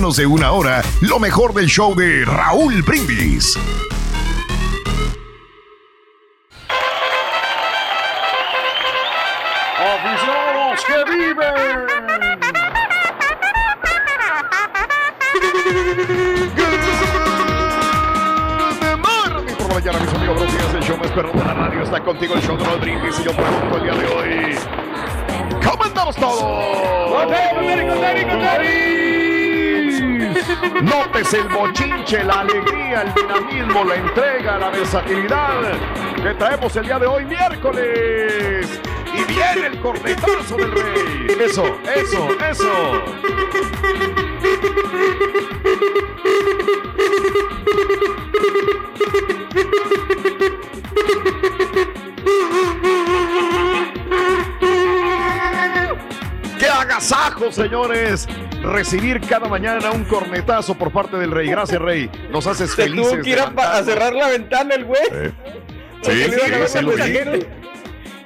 de una hora lo mejor del show de Raúl Brindis. ¡Aficionados que viven! Good por la mañana, mis amigos, buenos días. El show más perro de la radio está contigo, el show de Raúl Brindis. Y yo pregunto el día de hoy: ¿Cómo andamos todos? Notes el bochinche, la alegría, el dinamismo, la entrega, la versatilidad que traemos el día de hoy, miércoles. Y viene el cornetazo del rey. Eso, eso, eso. agasajo, señores! Recibir cada mañana un cornetazo por parte del rey. Gracias, rey. Nos haces Se felices. tuvo que ir a, cerrar la ventana el güey. Sí, Porque sí, sí, vi. mensajera.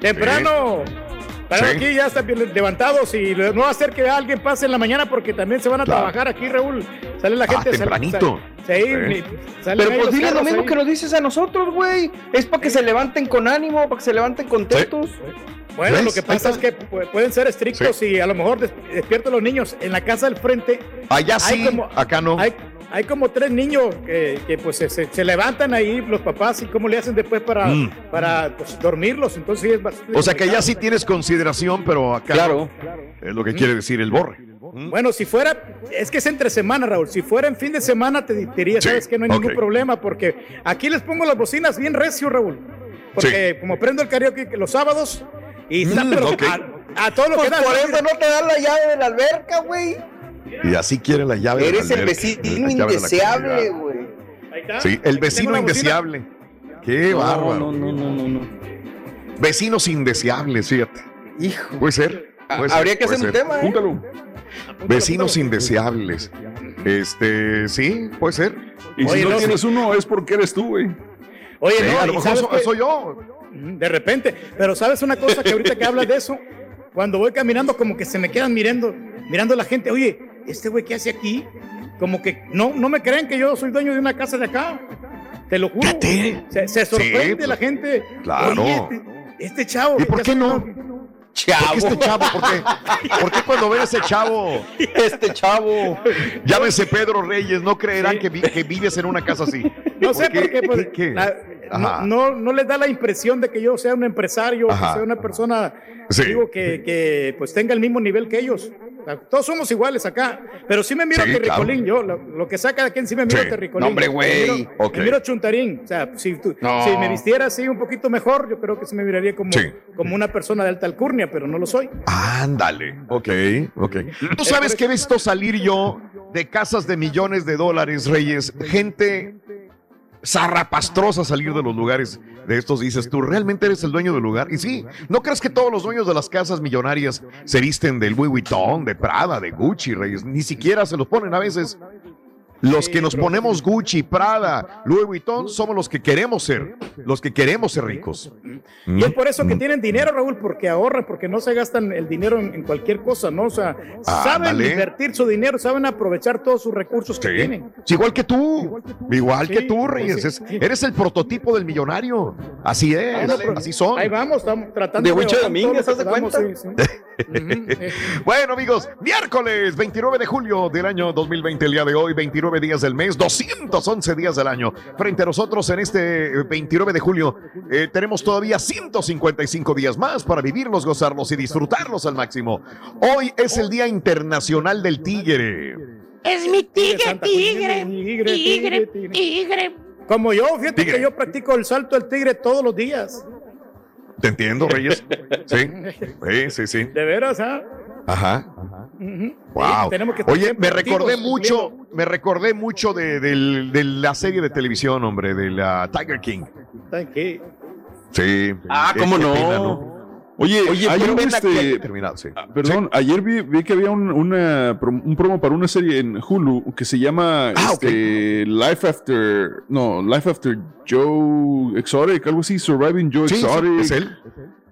Temprano. Para Sí. aquí ya están bien levantados y no va a ser que alguien pase en la mañana porque también se van a Claro. trabajar aquí, Raúl. Sale la Ah, gente. sale- tempranito. sale- sí, Sí. Pero pues dile lo mismo ahí. que nos dices a nosotros, güey. Es para que se levanten con ánimo, para que se levanten contentos. Bueno, ¿Ves? lo que pasa es que pu- pueden ser estrictos y a lo mejor des- despiertan los niños en la casa del frente. Allá Hay sí, como- acá no. Hay, hay como tres niños que, que, pues se, levantan ahí los papás y cómo le hacen después para, Mm. para pues, dormirlos. Entonces sí es bastante O sea que allá sí tienes consideración, pero acá Claro. no. es lo que quiere decir el borre. Mm. Bueno, si fuera, es que es entre semana, Raúl. Si fuera en fin de semana, te diría, Sí, sabes que no hay ningún problema, porque aquí les pongo las bocinas bien recio, Raúl. Porque como prendo el karaoke los sábados y está, Mm, pero a, a todo lo Pues que da. por eso no te dan la llave de la alberca, güey. Y así quiere la llave. de la Eres el alberca, vecino indeseable, güey. Ahí está. Sí, el vecino indeseable. Qué bárbaro. No, no, no, no, no. Vecinos indeseables, fíjate. Hijo. Puede ser. puede ser, Habría que hacer un ser. tema, ¿eh? Púntalo. Vecinos apúntalo. indeseables. Este, sí, puede ser. Y Oye, si no, no, tienes uno es porque eres tú, güey. Oye, Sí, no, a lo mejor soy yo. Mm, De repente, pero sabes una cosa que ahorita que hablas de eso, cuando voy caminando como que se me quedan mirando, mirando la gente, oye, este güey qué hace aquí, como que no, no me creen que yo soy dueño de una casa de acá, te lo juro. Se, se sorprende Sí, pues, la gente. claro. Oye, este, este chavo. ¿Y por qué no? ¿Por Chavo. qué este chavo? ¿Por qué? ¿Por qué cuando ven a ese chavo? Este chavo. Llámese Pedro Reyes, no creerán Sí. que, vi- que vives en una casa así. No sé por qué, pues, ¿Qué- qué? la- Ajá. No, no, no les da la impresión de que yo sea un empresario, Ajá. que sea una persona Sí. digo, que, que, pues tenga el mismo nivel que ellos. O sea, Todos somos iguales acá, pero sí me miro Sí, Terricolín, yo lo, lo que saca de aquí sí me miro Sí. Terricolín. No, hombre, Me güey. miro- Ok. Me miro Chuntarín, o sea, si, tú- No. si me vistiera así un poquito mejor, yo creo que sí me miraría como, como una persona de alta alcurnia, pero no lo soy. Ándale. Ok, ok. ¿Tú sabes que he visto salir yo de casas de millones de dólares, Reyes? Gente zarrapastrosa salir de los lugares de estos. Dices, ¿tú realmente eres el dueño del lugar? Y sí, ¿no crees que todos los dueños de las casas millonarias se visten del Louis Vuitton, de Prada, de Gucci, Reyes? Ni siquiera se los ponen a veces. Los Sí, que nos ponemos Gucci, Prada, Louis Vuitton, somos los que queremos ser, los que queremos ser ricos. Y es por eso que Mm. tienen dinero, Raúl, porque ahorran, porque no se gastan el dinero en, en cualquier cosa, ¿no? O sea, saben invertir su dinero, saben aprovechar todos sus recursos que Sí. tienen. Es igual que tú, igual que Sí, tú, pues Reyes. sí, Es- sí. eres el prototipo del millonario. Así es, Ándale. así son. Ahí vamos, estamos tratando De ahorrar Domínguez, ¿haz de sí, sí. Eh. Bueno, amigos, miércoles 29 de julio del año 2020, el día de hoy, 29 días del mes, 211 días del año. Frente a nosotros en este eh, 29 de julio, eh, tenemos todavía 155 días más para vivirlos, gozarlos y disfrutarlos al máximo. Hoy es el Día Internacional del Tigre. Es mi tigre, tigre, tigre, tigre. Como yo, fíjate Tigre. que yo practico el salto del tigre todos los días. ¿Te entiendo, Reyes? Sí, sí, sí, sí. De veras, ¿ah? Ajá. Ujú. Wow. Tenemos que Oye, me recordé mucho, me recordé mucho de, de la serie de televisión, hombre, de la Tiger King. ¿Saben qué? Sí. Ah, cómo no. pena, Oye, Oye, ven este, terminado, sí. Ah, Perdón, ayer vi, vi que había un, una, un promo para una serie en Hulu que se llama Ah, este, Life After, no, Life After Joe Exotic, algo así, Surviving Joe Sí, sí, Exotic. es él.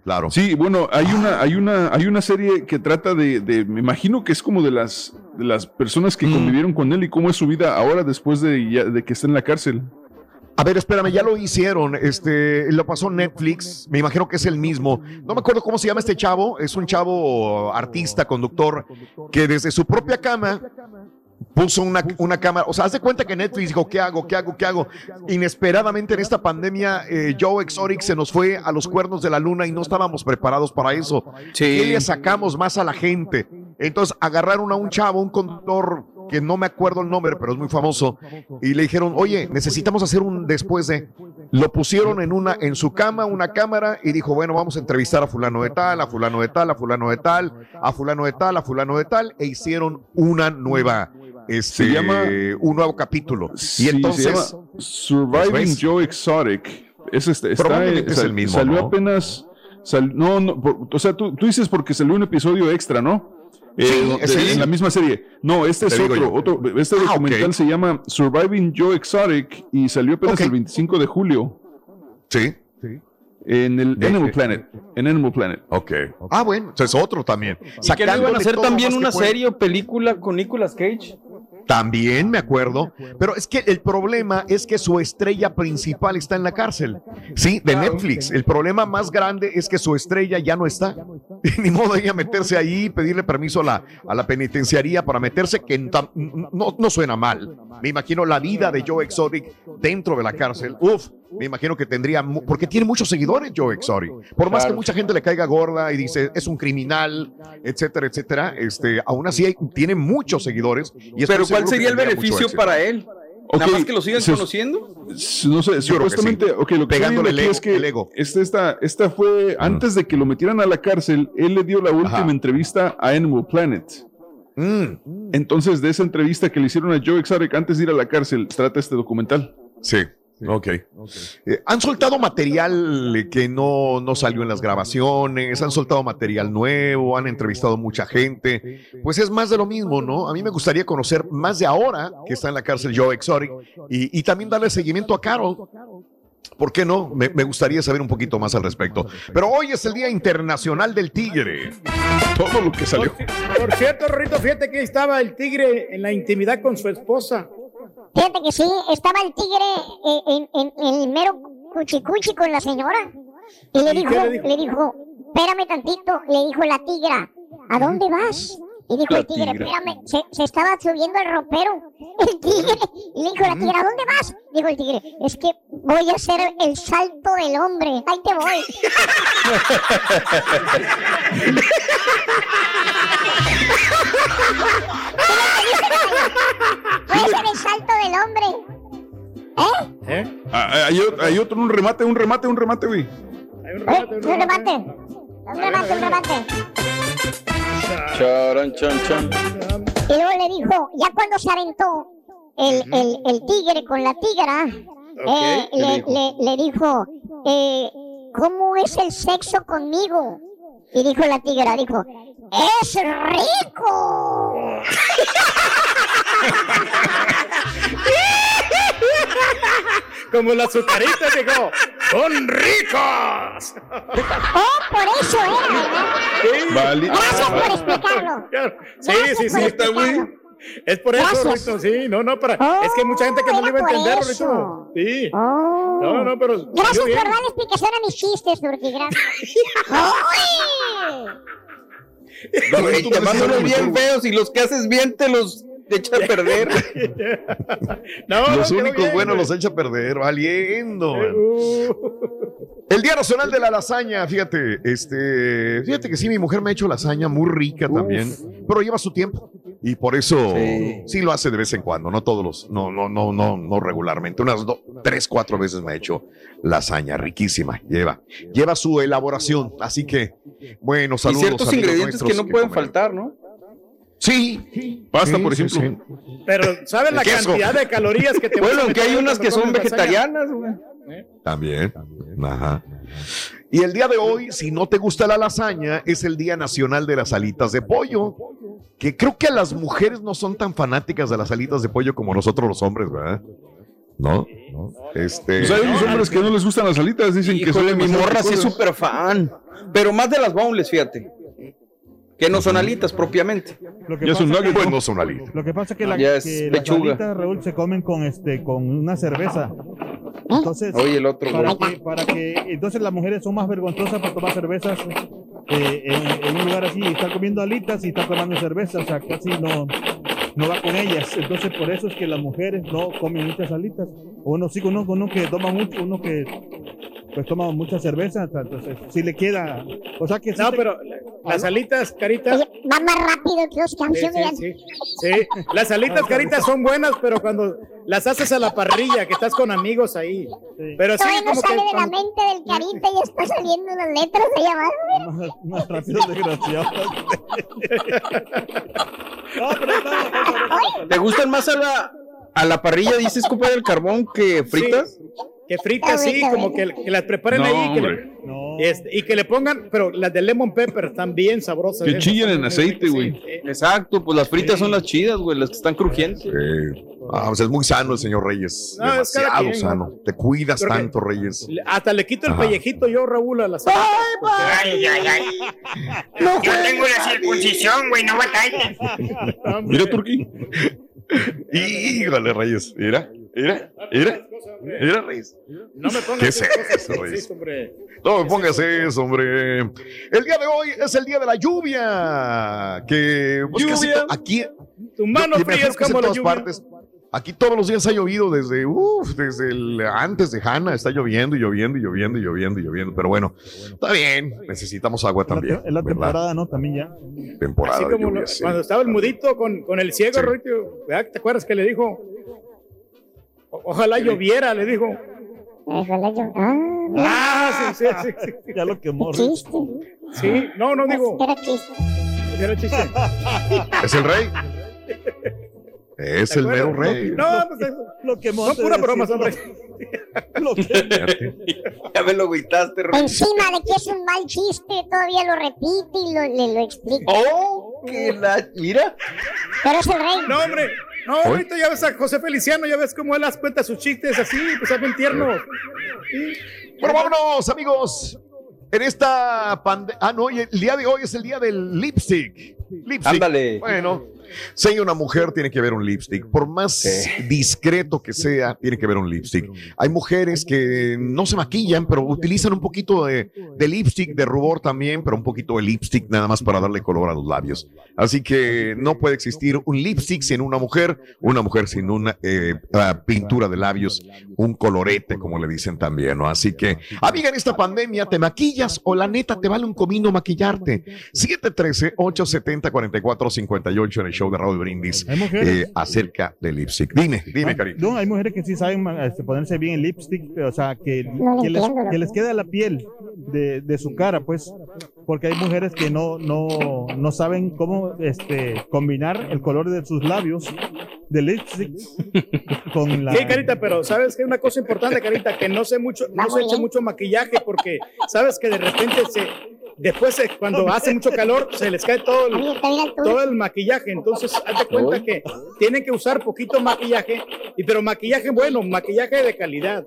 Claro. Sí, bueno, hay una, hay una, hay una serie que trata de, de- me imagino que es como de las, de las personas que Mm. convivieron con él y cómo es su vida ahora después de, ya- de que está en la cárcel. A ver, espérame, ya lo hicieron. Este, lo pasó Netflix. Me imagino que es el mismo. No me acuerdo cómo se llama este chavo. Es un chavo artista, conductor, que desde su propia cama puso una, una cámara. O sea, haz de cuenta que Netflix dijo, ¿qué hago? ¿Qué hago? ¿Qué hago? Inesperadamente en esta pandemia, eh, Joe Exotic se nos fue a los cuernos de la luna y no estábamos preparados para eso. ¿Qué le sacamos más a la gente? Entonces agarraron a un chavo, un conductor que no me acuerdo el nombre, pero es muy famoso, y le dijeron, oye, necesitamos hacer un después de. Lo pusieron en una, en su cama, una cámara, y dijo, bueno, vamos a entrevistar a fulano de tal, a fulano de tal, a fulano de tal, a fulano de tal, a fulano de tal, e hicieron una nueva, este, Se llama- un nuevo capítulo. Sí, y entonces, se llama Surviving ¿Ves? Joe Exotic. Es este, está, Probablemente es el mismo, Salió ¿no? apenas. sal- no, no, por- o sea, tú, tú dices porque salió un episodio extra, ¿no? Eh, Sí, es de- en la misma serie. No, este Te es otro, otro. Este Ah, documental se llama Surviving Joe Exotic y salió apenas el 25 de julio sí, en el De- Animal Planet. En Animal Planet. ok. Ah, bueno, entonces otro también. ¿Y que no iban Sacándole a hacer también una serie o película con Nicolas Cage? También me acuerdo, pero es que el problema es que su estrella principal está en la cárcel, sí, de Netflix. El problema más grande es que su estrella ya no está. Ni modo de ella meterse ahí y pedirle permiso a la, a la penitenciaría para meterse, que no, no suena mal. Me imagino la vida de Joe Exotic dentro de la cárcel. Uf, me imagino que tendría, porque tiene muchos seguidores Joe Exotic. Por más que mucha gente le caiga gorda y dice es un criminal, etcétera, etcétera, este, aún así hay- tiene muchos seguidores. Y Pero ¿cuál sería el beneficio para él? ¿Nada Ok, más que lo sigan se- conociendo? No sé, Yo creo que supuestamente, sí. ok, lo que Pegándole el ego- es que el ego. Este, esta, esta fue antes de que lo metieran a la cárcel, él le dio la última Ajá. entrevista a Animal Planet. Mm, Entonces, de esa entrevista que le hicieron a Joe Exotic antes de ir a la cárcel, trata este documental. sí. Ok. Eh, han soltado material que no, no salió en las grabaciones, han soltado material nuevo, han entrevistado mucha gente. Pues es más de lo mismo, ¿no? A mí me gustaría conocer más de ahora que está en la cárcel Joe Exotic y, y también darle seguimiento a Carol. ¿Por qué no? Me, me gustaría saber un poquito más al respecto. Pero hoy es el Día Internacional del Tigre. Todo lo que salió. Por cierto, Rorrito, fíjate que ahí estaba el tigre en la intimidad con su esposa. Fíjate que sí, estaba el tigre eh, en, en- en el mero cuchicuchi con la señora. Y le ¿Y dijo, le dijo? le dijo, espérame tantito, le dijo la tigra, ¿a dónde vas? Y dijo el tigre, espérame, se, se estaba subiendo el ropero. El tigre, y le dijo la tigra, ¿a dónde vas? Dijo el tigre, es que voy a hacer el salto del hombre, ahí te voy. Voy a hacer el salto del hombre. ¿Eh? ¿Eh? Ah, hay, otro, un remate, un remate, un remate, güey. Hay un ¿Eh? remate, Un remate. Un remate, un remate. Charan, chan, chan. Y luego le dijo, ya cuando se aventó el, el, el tigre con la tigra, eh, ¿qué le le, dijo? le- le dijo, eh, ¿cómo es el sexo conmigo? Y dijo la tigra, dijo, ¡es rico! Como las azucaritas, dijo, ¡son ricos! Oh, por eso era, ¿verdad? Sí, Vale. Gracias por explicarlo. claro. sí, Gracias sí, sí. explicarlo. Es por eso, Gracias. Rorrito, sí, no, no, para. Oh, es que hay mucha gente que no era le iba a entender, eso. Rorrito. Sí. Oh. No, no, pero. Gracias por darle explicación a mis chistes, Turki. Gracias. Te mandan unos bien feos y los que haces bien te los echa a perder. No, Los no, únicos bien, buenos güey. los echa a perder, valiendo. man. Uh, El Día Nacional de la Lasaña, fíjate, este, fíjate que sí, mi mujer me ha hecho lasaña muy rica también, pero lleva su tiempo y por eso sí. Sí. lo hace de vez en cuando, no todos los, no, no, no, no, no regularmente, unas do- tres, cuatro veces me ha hecho lasaña riquísima, lleva, lleva su elaboración, así que, bueno, Y saludos. ciertos amigos ingredientes que no pueden faltar, ¿no? Sí. Pasta, por ejemplo. sí, sí. Pero ¿sabes la queso. cantidad de calorías que te vas a Bueno, aunque hay unas que son vegetarianas, güey. También. Ajá. Y el día de hoy, si no te gusta la lasaña, es el Día Nacional de las Alitas de Pollo. Que creo que las mujeres no son tan fanáticas de las alitas de pollo como nosotros los hombres, ¿verdad? ¿No? Este. Pues hay unos hombres que no les gustan las alitas, dicen que son mi morra sí es súper fan. Pero más de las boneless, fíjate. Que no son alitas propiamente. Lo que pasa nuggets, Pues ¿no? no son alitas. Lo que pasa es que, la, es que las alitas, Raúl, se comen con este con una cerveza. Entonces, Oye, el otro, para que, para que entonces las mujeres son más vergonzosas por tomar cervezas eh, en, en un lugar así, y están comiendo alitas y están tomando cerveza, o sea, casi no, no va con ellas. Entonces, por eso es que las mujeres no comen muchas alitas. Uno sí conozco uno que toma mucho, uno que pues toma mucha cerveza, entonces sí le queda, o sea que sí No, te- pero las alitas, carita. Oye, va más rápido que los Sí, campeones. sí, sí. Sí, las alitas caritas son buenas, pero cuando las haces a la parrilla, que estás con amigos ahí. Sí. Pero sí, Todavía no como que sale de la mente del carita y está saliendo las letras allá abajo. más, más rápido, desgraciado. no, pero no, no, ¿Te gustan más a la, a la parrilla, dices, compa del carbón, que fritas? Que fritas, sí, Está como que, que las preparen No, ahí que le- no. este, y que le pongan, pero las de lemon pepper están bien sabrosas. Que chillen en aceite, güey. sí, sí. Exacto, pues las fritas son las chidas, güey, las que están crujientes. Eh, ah, pues es muy sano el señor Reyes. No, Demasiado quien, sano. ¿no? Te cuidas tanto, Reyes. Hasta le quito el Ajá. pellejito yo, Raúl, a las. Ay, ay, ay. Yo tengo la circuncisión, güey, no batalles. Mira, Turquí. Híjole, Reyes. Mira, mira, mira. Mira, Reyes. No me pongas ¿Qué es eso, sí, Reyes? sí, hombre. No me pongas eso, hombre. El día de hoy es el día de la lluvia. Que pues, Lluvia. aquí. Tu mano yo- fría es como la lluvia. partes. Aquí todos los días ha llovido desde, uf, desde el, antes de Hanna, está lloviendo y lloviendo y lloviendo y lloviendo y lloviendo, pero bueno, está bien, necesitamos agua Es la también. te- es la ¿verdad? temporada, ¿no? También ya. Temporada Así de como lluvia, lo- sí. cuando estaba el mudito con, con el ciego, Sí. ¿te acuerdas que le dijo? Ojalá lloviera, le dijo. Híjole, yo. Ah, Ah, sí, sí, sí, sí. Ya lo quemó. chiste. Sí, no, no digo. Era chiste. Era chiste. ¿Es el rey? Es ¿Te el mero rey. No, pues eso. Lo quemó. Son puras bromas, hombre. Lo. Ya me lo agüitaste, Rey. Encima de que es un mal chiste, todavía lo repite y lo, le lo explica. Oh, que la. Mira. Pero es el rey. No, hombre. No, ahorita ya ves a José Feliciano, ya ves cómo él las cuenta sus chistes así, pues es bien tierno. Bueno, vámonos, amigos. En esta pandemia. Ah, no, el día de hoy es el día del lipstick. Lipstick. Ándale. Bueno, si hay una mujer, tiene que ver un lipstick. Por más discreto que sea, tiene que ver un lipstick. Hay mujeres que no se maquillan, pero utilizan un poquito de, de lipstick, de rubor también, pero un poquito de lipstick nada más para darle color a los labios. Así que no puede existir un lipstick sin una mujer, una mujer sin una eh, ah, pintura de labios, un colorete, como le dicen también, ¿no? Así que, amiga, en esta pandemia, ¿te maquillas o la neta te vale un comino maquillarte? 713-870-4458 en el show de Raúl Brindis eh, acerca del lipstick. Dime, dime, carito. No, hay mujeres que sí saben este, ponerse bien el lipstick, o sea, que, No lo que, les, que queda la piel de, de su cara, pues, porque hay mujeres que no, no, no saben cómo este, combinar el color de sus labios de lipstick con la... Sí, Carita, pero sabes que una cosa importante, Carita, que no sé mucho, no se bien. mucho maquillaje porque sabes que de repente se, después se- cuando hace mucho calor se les cae todo el, todo el maquillaje, entonces hazte cuenta que tienen que usar poquito maquillaje, y pero maquillaje bueno, maquillaje de calidad.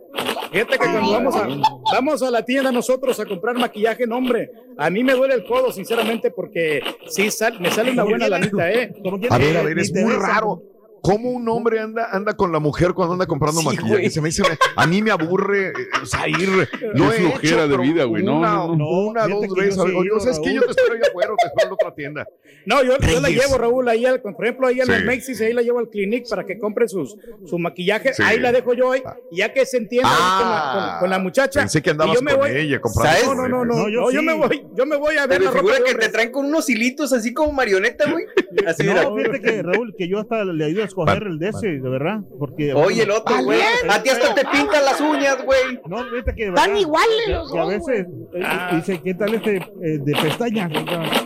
Fíjate que cuando vamos a, vamos a la tienda nosotros a comprar maquillaje, no hombre, a mí me duele el codo sinceramente porque sí sal- me sale una buena lanita, ¿eh. A ver, a ver, es muy raro. ¿Cómo un hombre anda, anda con la mujer cuando anda comprando Sí, maquillaje? güey. Se me dice, a mí me aburre eh, o sea, ir. Lo Qué he flojera hecho, de vida, güey. No, Una, no, no. una, dos yo veces. ido, ¿sabes qué? Yo te espero allá afuera o te espero en otra tienda. No, yo, yo la llevo, Raúl, ahí, al- por ejemplo, ahí en Sí. el Macy's, ahí la llevo al Clinic para que compre sus, su maquillaje. Sí. Ahí la dejo yo ahí, y ya que se entienda ahí con, la, Ah, con- con la muchacha. Pensé que andabas yo me con voy. ella comprando. ¿Sabes? No, no, no, no, No, no, yo yo, me voy, yo me voy a ver Pero la ropa que te traen con unos hilitos así como marioneta, güey. Así No, fíjate que Raúl, que yo hasta le ayudo escoger el de ese, de verdad, porque... Oye, el otro, güey. A ti hasta te pintan las uñas, güey. No, fíjate que... Están iguales los que a veces eh, Ah. dice, ¿qué tal este eh, de pestañas?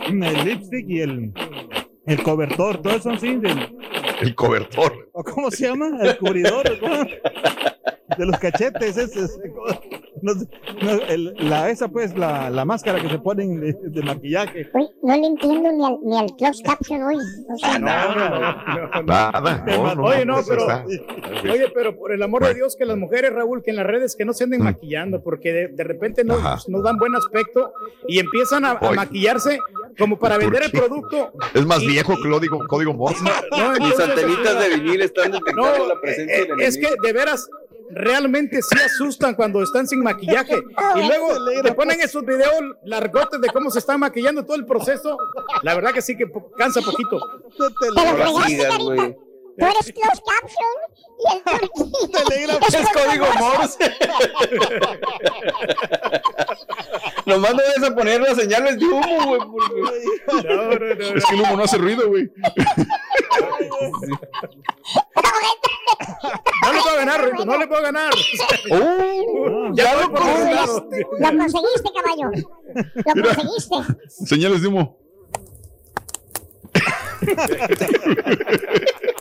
El lipstick y el... El cobertor, todo eso sí, del, El cobertor. ¿o ¿cómo se llama? El cubridor, de los cachetes, ese, ese, no sé, no, el- la, esa pues, la, la máscara que se ponen de, de maquillaje. Uy, no le entiendo ni al, ni al close caption hoy. O sea, No, no, no, no. Nada. No, no, Oye, no, pero-. Oye, pero por el amor de Dios, que las mujeres, Raúl, que en las redes que no se anden maquillando, porque de, de repente no, Mm. Ajá. nos dan buen aspecto y empiezan a, maquillarse como para ¿Por vender el producto. Es más Y- viejo código, código Morse. No, entonces, antenitas de vinil están detectando No, la presencia eh, del es que de veras realmente sí asustan cuando están sin maquillaje y luego te ponen esos videos largotes de cómo se está maquillando todo el proceso. La verdad que sí que cansa poquito. No. Tú eres close caption y el turquillo. Es código Morse. Nomás no debes a poner las señales de humo, güey. porque- No, no, no, Es que el humo no hace ruido, güey. No le puedo ganar, Rito, no le puedo ganar. Ya lo lo conseguiste. Lo conseguiste, caballo. Lo conseguiste. Señales de humo.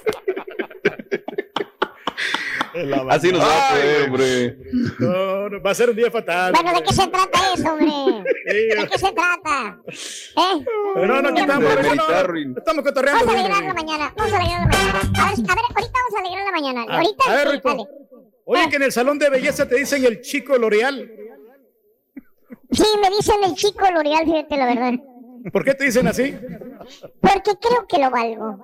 Así nos va a poder, hombre. No, no, va a ser un día fatal. Bueno, ¿de qué se trata eso, hombre? ¿De qué se trata? ¿Eh? No, no, aquí estamos, De no, estamos cotorreando. Vamos a alegrar la mañana. Vamos a alegrar la mañana. A ver, a ver, ahorita vamos a alegrar la mañana. Ah, ahorita, a ver, sí. Oye, que en el salón de belleza te dicen el chico L'Oreal. Sí, me dicen el chico L'Oreal, fíjate la verdad. ¿Por qué te dicen así? Porque creo que lo valgo.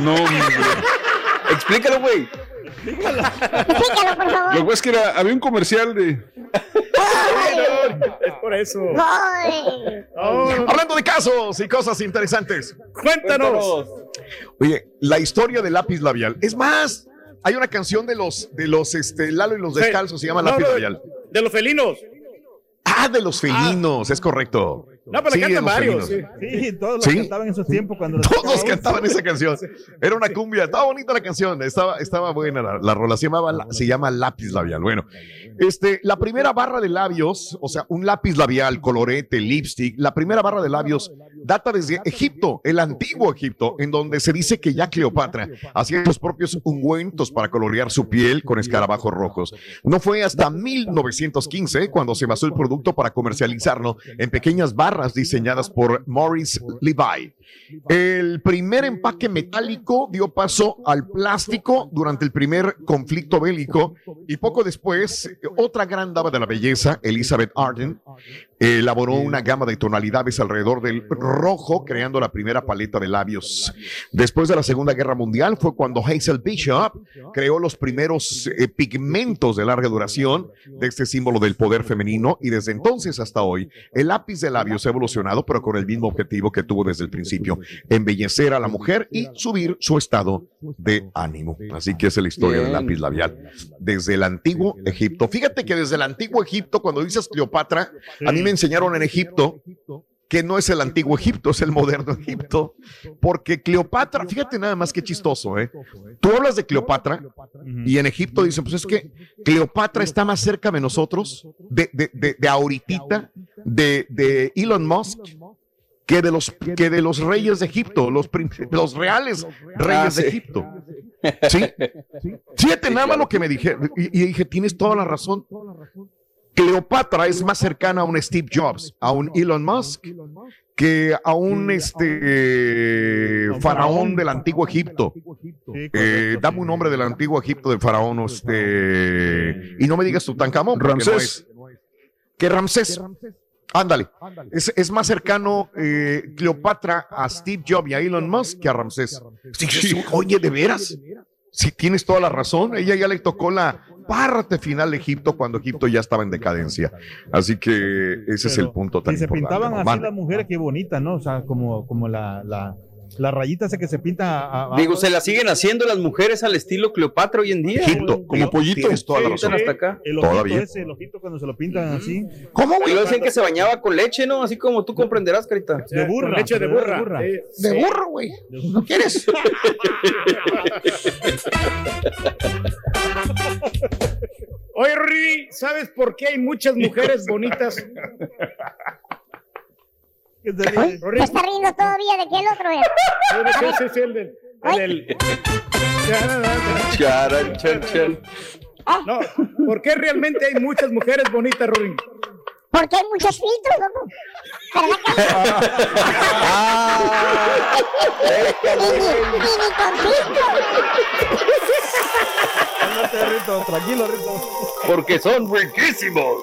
No, hombre. Explícalo, güey. Explícalo, por Lo favor. que pasa es que era, había un comercial de. Es por eso. No, Hablando de casos y cosas interesantes. cuéntanos. Oye, la historia del lápiz labial. Es más, hay una canción de los, de los, este, Lalo y los descalzos, se llama No, Lápiz no, labial. De los felinos. Ah, de los felinos, es correcto. No, pero Sí, cantan varios. sí. Sí, todos los ¿Sí? cantaban en esos tiempos cuando Todos cantaban esa canción. Era una cumbia, estaba bonita la canción, estaba, estaba buena la, la rola, se, llamaba, la- se llama lápiz labial. Bueno, este, la primera barra de labios, o sea, un lápiz labial, colorete, lipstick, la primera barra de labios data desde Egipto, el antiguo Egipto, en donde se dice que ya Cleopatra hacía sus propios ungüentos para colorear su piel con escarabajos rojos. No fue hasta 1915 cuando se basó el producto para comercializarlo en pequeñas barras diseñadas por Maurice Levi. El primer empaque metálico dio paso al plástico durante el primer conflicto bélico y poco después otra gran dama de la belleza, Elizabeth Arden, elaboró una gama de tonalidades alrededor del rojo, creando la primera paleta de labios. Después de la Segunda Guerra Mundial fue cuando Hazel Bishop creó los primeros eh, pigmentos de larga duración de este símbolo del poder femenino y desde entonces hasta hoy el lápiz de labios ha evolucionado pero con el mismo objetivo que tuvo desde el principio, embellecer a la mujer y subir su estado de ánimo. Así que esa es la historia del lápiz labial desde el antiguo Egipto. Fíjate que desde el antiguo Egipto, cuando dices Cleopatra, a mí me enseñaron en Egipto que no es el antiguo Egipto, es el moderno Egipto, porque Cleopatra, fíjate nada más que chistoso, ¿eh? Tú hablas de Cleopatra y en Egipto dicen, pues es que Cleopatra está más cerca de nosotros, de, de, de, de ahorita, de, de Elon Musk, que de los que de los reyes de Egipto, los, los reales reyes de sí. Egipto. Sí. Fíjate nada más lo que me dije. Y, y dije, tienes toda la razón. Cleopatra es más cercana a un Steve Jobs, a un Elon Musk, que a un este faraón del antiguo Egipto. Eh, dame un nombre del antiguo Egipto del faraón, este, y no me digas Tutankamón, no Ramsés. es. Que Ramsés. Ándale. Es, es más cercano eh, Cleopatra a Steve Jobs y a Elon Musk que a Ramsés. Sí, sí, Oye, ¿de veras? Sí, tienes toda la razón. Ella ya le tocó la parte final de Egipto cuando Egipto ya estaba en decadencia. Así que ese es el Pero punto tan Si se importante. pintaban así las mujeres, qué bonita, ¿no? O sea, como, como la, la, la rayita esa que se pinta. a- a- Digo, ¿se la siguen haciendo las mujeres al estilo Cleopatra hoy en día? Egipto, como pollito. Tienes toda la razón. Hasta acá. El ojito Todavía. ese, el ojito cuando se lo pintan así. ¿Cómo, Y güey? luego decían que se bañaba con leche, ¿no? Así como tú comprenderás, Carita. De burra, Con leche de de burra. burra. Sí, De sí. burro, güey. ¿No quieres? Oye, Rui, ¿sabes por qué hay muchas mujeres bonitas? Que se ríe. ¿Se está riendo todavía de qué el otro es? Sí, sí, sí, el del. El del... Charan, chan, chan. No, ¿por qué realmente hay muchas mujeres bonitas, Rorín? Porque hay muchos filtros, loco. ¿Verdad que ni, ni, ni con tranquilo, Rito. Porque son riquísimos.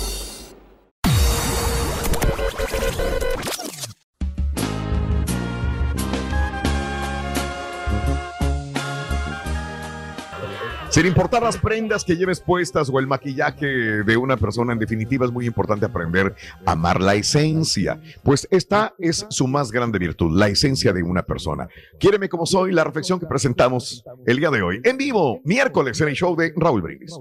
Sin importar las prendas que lleves puestas o el maquillaje de una persona, en definitiva es muy importante aprender a amar la esencia, pues esta es su más grande virtud, la esencia de una persona. Quiéreme como soy, la reflexión que presentamos el día de hoy, en vivo, miércoles en el show de Raúl Brindis.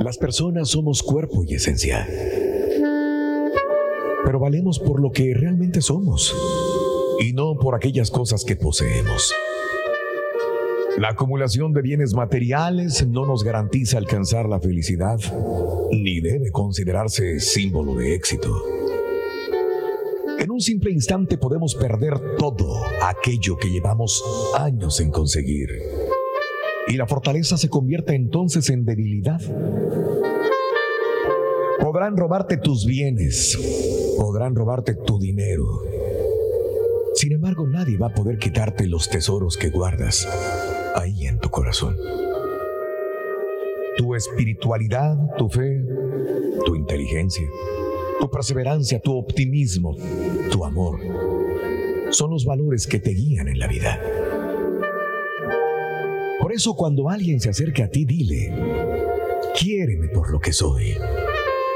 Las personas somos cuerpo y esencia. Pero valemos por lo que realmente somos y no por aquellas cosas que poseemos. La acumulación de bienes materiales no nos garantiza alcanzar la felicidad ni debe considerarse símbolo de éxito. En un simple instante podemos perder todo aquello que llevamos años en conseguir. Y la fortaleza se convierte entonces en debilidad. Podrán robarte tus bienes, podrán robarte tu dinero. Sin embargo, nadie va a poder quitarte los tesoros que guardas ahí en tu corazón. Tu espiritualidad, tu fe, tu inteligencia, tu perseverancia, tu optimismo, tu amor, son los valores que te guían en la vida. Por eso cuando alguien se acerque a ti, dile, quiéreme por lo que soy,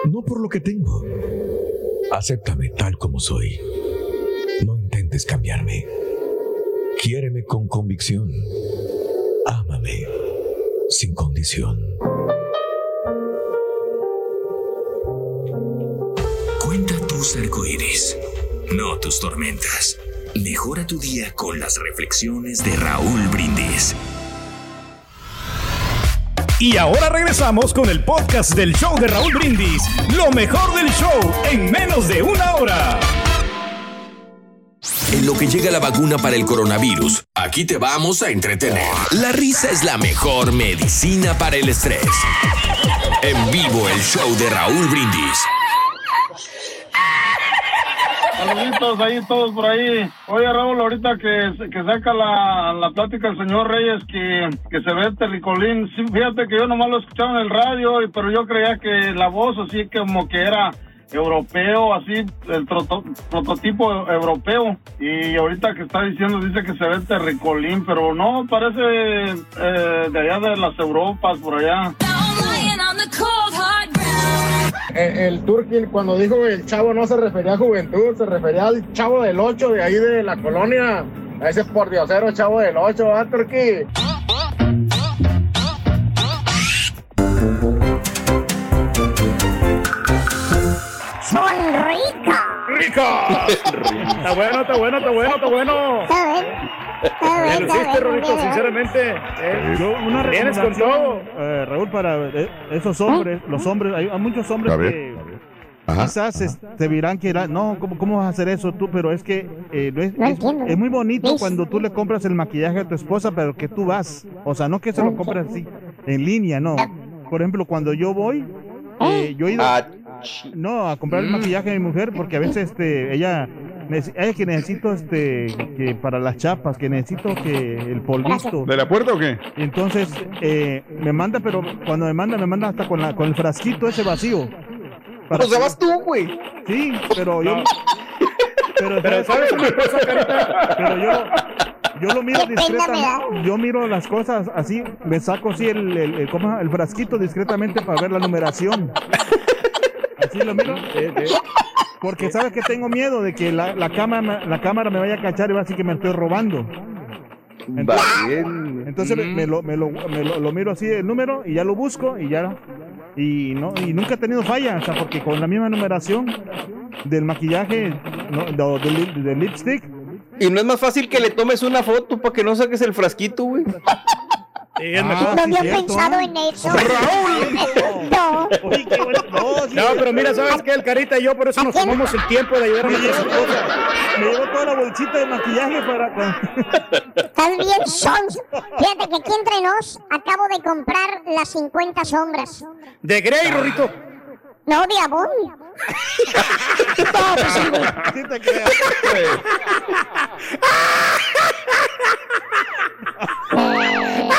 no por lo que tengo. Acéptame tal como soy. No intentes cambiarme. Quiéreme con convicción. Ámame sin condición. Cuenta tus arcoíris, no tus tormentas. Mejora tu día con las reflexiones de Raúl Brindis. Y ahora regresamos con el podcast del show de Raúl Brindis, lo mejor del show en menos de una hora. En lo que llega la vacuna para el coronavirus, aquí te vamos a entretener. La risa es la mejor medicina para el estrés. En vivo el show de Raúl Brindis. Saluditos ahí todos por ahí. Oye Raúl, ahorita que, que saca la, la plática el señor Reyes que, que se ve terricolín, sí, fíjate que yo nomás lo escuchaba en el radio, pero yo creía que la voz así como que era europeo, así, el prototipo europeo. Y ahorita que está diciendo, dice que se ve terricolín, pero no, parece eh, de allá de las Europas, por allá. El, el Turkin cuando dijo que el chavo no se refería a juventud, se refería al chavo del 8 de ahí de la colonia. A ese pordiosero chavo del 8, ¿ah, Turki? ¡Son ricas! ¡Rica! Está bueno, está bueno, está bueno, está bueno. Hiciste, bien, Rorito, sinceramente. Eh, Yo, una Vienes con todo. eh, Raúl, para eh, esos hombres, los hombres, hay, hay muchos hombres A ver. que Ajá. quizás te dirán que era- no, ¿cómo, ¿cómo vas a hacer eso tú? Pero es que eh, no es, No es- entiendo. es muy bonito ¿Ves? cuando tú le compras el maquillaje a tu esposa, pero que tú vas. O sea, no que se lo compras así en línea, no. Por ejemplo, cuando yo voy, eh, yo he ido Ah, no a comprar el maquillaje a mi mujer porque a veces este ella ella que necesito este que para las chapas que necesito que el polvito ¿De la puerta o qué? y entonces eh, me manda, pero cuando me manda, me manda hasta con, la, con el frasquito ese vacío. Para o sea, vas tú, güey. Sí, pero yo. Pero, Pero ¿sabes una cosa, Carita? pero yo, yo lo miro discretamente. Yo miro las cosas así, me saco así el, el, el- el frasquito discretamente para ver la numeración. Así lo miro. Porque sabes que tengo miedo de que la, la, cámara, la cámara me vaya a cachar y va a decir que me estoy robando. Bien. Entonces me, me lo, me, lo, me lo- lo miro así el número y ya lo busco y ya y no y nunca he tenido falla, o sea, porque con la misma numeración del maquillaje, no, del, lip- del lipstick. Y no es más fácil que le tomes una foto para que no saques el frasquito, güey. Ah, no había cierto. pensado en eso. No, pero mira, ¿sabes qué? El Carita y yo por eso nos tomamos el tiempo de ayudar a Me llevo, toda, me llevo toda la bolsita de maquillaje para cuando... Estás bien sonso. Fíjate que aquí entre nos acabo de comprar las 50 sombras. De Grey, Rorito. No, de Avon. No, pues sí, güey. Sí te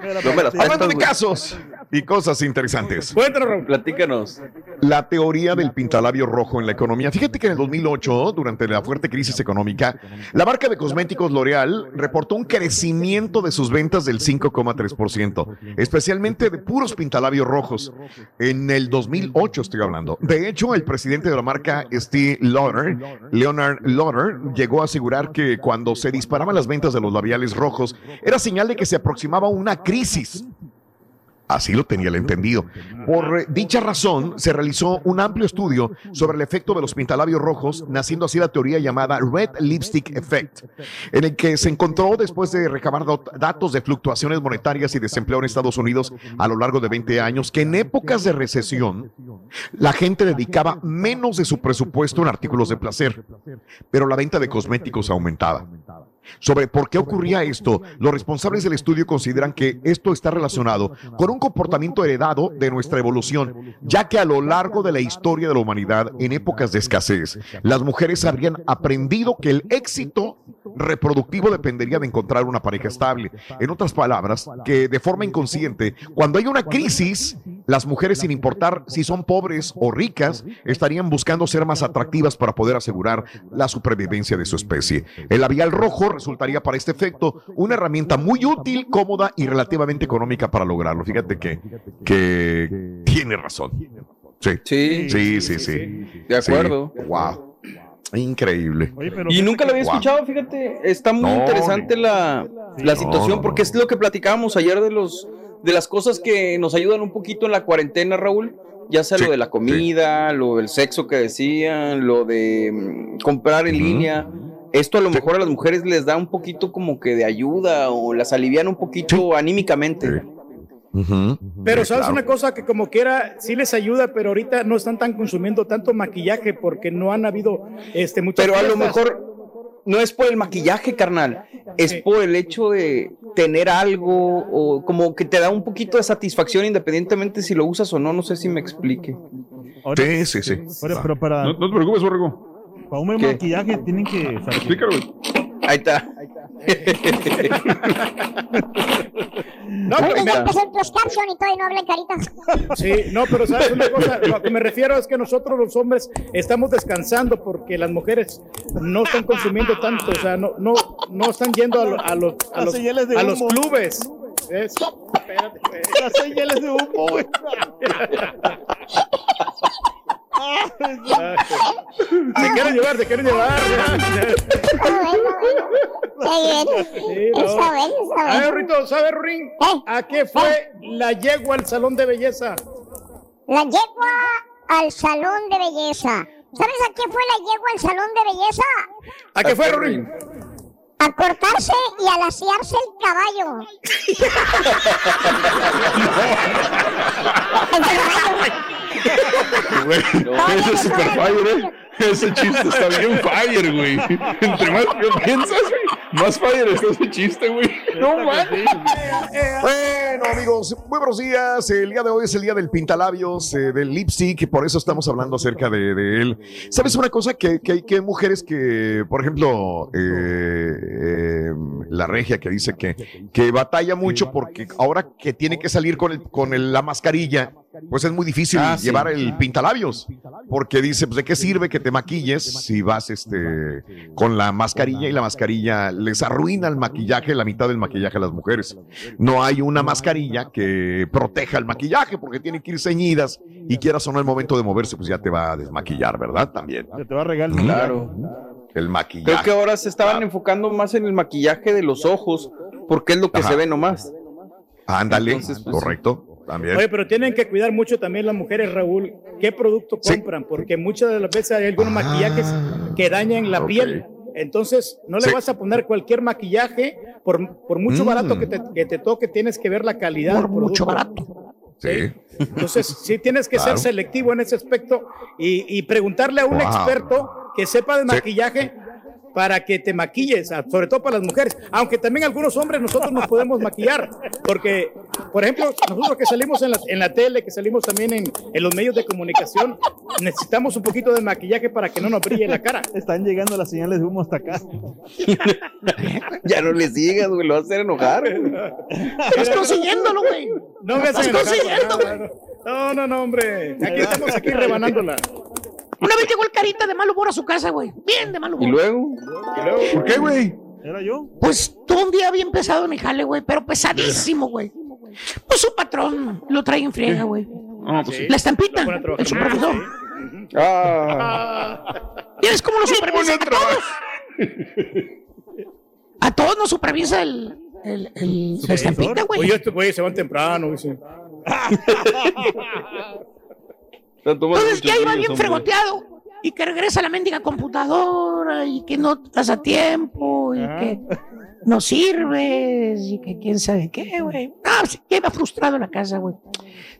No me las Hablando de casos y cosas interesantes. Cuéntanos. Platícanos. La teoría del pintalabio rojo en la economía. Fíjate que en el 2008, durante la fuerte crisis económica, la marca de cosméticos L'Oreal reportó un crecimiento de sus ventas del 5,3%, especialmente de puros pintalabios rojos. En el 2008 estoy hablando. De hecho, el presidente de la marca Steve Lauder, Leonard Lauder, llegó a asegurar que cuando se disparaban las ventas de los labiales rojos, era señal de que se aproximaba una crisis. Así lo tenía el entendido. Por eh, dicha razón, se realizó un amplio estudio sobre el efecto de los pintalabios rojos, naciendo así la teoría llamada Red Lipstick Effect, en el que se encontró después de recabar datos de fluctuaciones monetarias y desempleo en Estados Unidos a lo largo de 20 años, que en épocas de recesión, la gente dedicaba menos de su presupuesto en artículos de placer, pero la venta de cosméticos aumentaba. Sobre por qué ocurría esto, los responsables del estudio consideran que esto está relacionado con un comportamiento heredado de nuestra evolución, ya que a lo largo de la historia de la humanidad, en épocas de escasez, las mujeres habrían aprendido que el éxito reproductivo dependería de encontrar una pareja estable. En otras palabras, que de forma inconsciente, cuando hay una crisis, las mujeres, sin importar si son pobres o ricas, estarían buscando ser más atractivas para poder asegurar la supervivencia de su especie. El labial rojo resultaría para este efecto una herramienta muy útil, cómoda y relativamente económica para lograrlo. Fíjate que, que tiene razón. Sí, Sí. sí, sí, sí. De acuerdo. Sí. Wow. Increíble. Oye, Y nunca lo había escuchado, fíjate. Está muy No, interesante la, la No, situación, no, porque es lo que platicábamos ayer de los de las cosas que nos ayudan un poquito en la cuarentena, Raúl. Ya sea Sí, lo de la comida, lo del sexo que decían, lo de mm, comprar en línea. Esto a lo mejor a las mujeres les da un poquito como que de ayuda o las alivian un poquito anímicamente. Pero sabes claro. una cosa que como quiera sí les ayuda, pero ahorita no están tan consumiendo tanto maquillaje porque no han habido este muchas Pero a lo mejor no es por el maquillaje, carnal. Es por el hecho de tener algo o como que te da un poquito de satisfacción independientemente si lo usas o no. No sé si me explique. ahora- Sí, sí, sí. ahora, pero para, No, no te preocupes, Borrego. para un buen maquillaje tienen que Explícalo. Ahí está. No, pero ya empezó closed caption y todavía no hablan caritas. sí, no, pero sabes una cosa, lo que me refiero es que nosotros los hombres estamos descansando porque las mujeres no están consumiendo tanto, o sea, no, no, no están yendo a, lo- a los, a los, a los clubes. Es- espérate, espérate. Las señales de humo, güey. Se quieren llevar, se quieren llevar. ya. Está bueno, bueno. Está Sí, bien. no. Está bueno, está A ver. Rito, ¿sabes, Ring? ¿Eh? ¿A qué fue la yegua al salón de belleza? La yegua al salón de belleza. ¿Sabes a qué fue la yegua al salón de belleza? ¿A qué fue, Ring? A cortarse y a lasearse el caballo. El caballo. Güey, No, ese no, es super no, fire. ¿eh? Ese chiste está bien fire, güey. Entre más que piensas, güey, más fire está ese chiste, güey. No mames. Bueno, amigos, muy buenos días. El día de hoy es el día del pintalabios, eh, del lipstick, por eso estamos hablando acerca de, de él. ¿Sabes una cosa? Que, que hay que hay mujeres que, por ejemplo, eh, eh, la regia que dice que, que batalla mucho porque ahora que tiene que salir con, el, con el- la mascarilla, pues es muy difícil Ah, sí. llevar el pintalabios. Porque dice, pues, ¿de qué sirve que te maquilles si vas este, con la mascarilla y la mascarilla les arruina el maquillaje, la mitad del maquillaje a las mujeres? No hay una mascarilla que proteja el maquillaje porque tienen que ir ceñidas y quieras o no el momento de moverse, pues ya te va a desmaquillar, ¿verdad? También. Se te va a regalar. Claro. El Creo maquillaje. que ahora se estaban enfocando más en el maquillaje de los ojos porque es lo que Ajá. se ve nomás. Ándale, Entonces, pues, correcto. También. Oye, pero tienen que cuidar mucho también las mujeres, Raúl, qué producto compran, porque muchas de las veces hay algunos maquillajes que dañan la piel. Entonces, no le Sí. vas a poner cualquier maquillaje, por, por mucho Mm. barato que te, que te toque, tienes que ver la calidad. Por del mucho barato. Sí. Entonces, sí tienes que Claro. ser selectivo en ese aspecto y, y preguntarle a un Wow. experto que sepa de maquillaje para que te maquilles, sobre todo para las mujeres, aunque también algunos hombres nosotros nos podemos maquillar, porque, por ejemplo, nosotros que salimos en la, en la tele, que salimos también en, en los medios de comunicación, necesitamos un poquito de maquillaje para que no nos brille la cara. Están llegando las señales de humo hasta acá. Ya no le sigas, güey, lo vas a hacer enojar. Estás consiguiéndolo, güey. No me enojar, consiguiendo, no, güey. No, no, no, hombre, aquí estamos aquí rebanándola. Una vez llegó el carita de mal humor a su casa, güey. Bien de mal humor. ¿Y luego? ¿Por qué, güey? ¿Era yo? Pues todo un día bien pesado en el jale, güey, pero pesadísimo, güey. Pues su patrón lo trae en friega, güey. Ah, pues sí. La estampita, el supervisor. Ah, ¿Y ves cómo lo supervisa a todos? A todos nos supervisa el, el, el- la estampita, güey. Oye, estos güeyes se van temprano, dice. Entonces ya muchos iba niños, bien fregoteado y que regresa la mendiga computadora y que no estás a tiempo y que no sirves y que quién sabe qué, güey. No, pues, ya iba frustrado en la casa, güey.